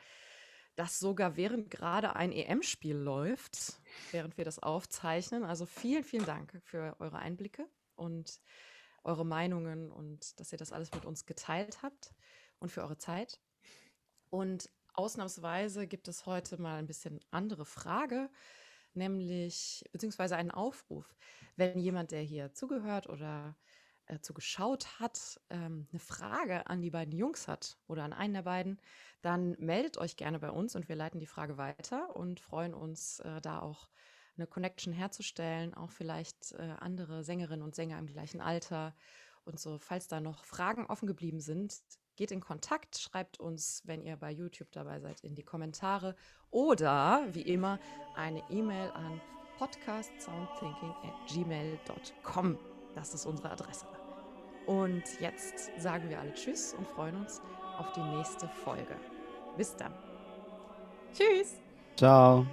das sogar während gerade ein EM-Spiel läuft, während wir das aufzeichnen. Also vielen, vielen Dank für eure Einblicke und eure Meinungen und dass ihr das alles mit uns geteilt habt und für eure Zeit. Und ausnahmsweise gibt es heute mal ein bisschen andere Frage, nämlich beziehungsweise einen Aufruf. Wenn jemand, der hier zugehört oder äh, zugeschaut hat, ähm, eine Frage an die beiden Jungs hat oder an einen der beiden, dann meldet euch gerne bei uns und wir leiten die Frage weiter und freuen uns äh, da auch eine Connection herzustellen, auch vielleicht äh, andere Sängerinnen und Sänger im gleichen Alter und so. Falls da noch Fragen offen geblieben sind, geht in Kontakt, schreibt uns, wenn ihr bei YouTube dabei seid, in die Kommentare oder wie immer eine E-Mail an podcastsoundthinking at gmail.com. Das ist unsere Adresse. Und jetzt sagen wir alle Tschüss und freuen uns auf die nächste Folge. Bis dann. Tschüss. Ciao.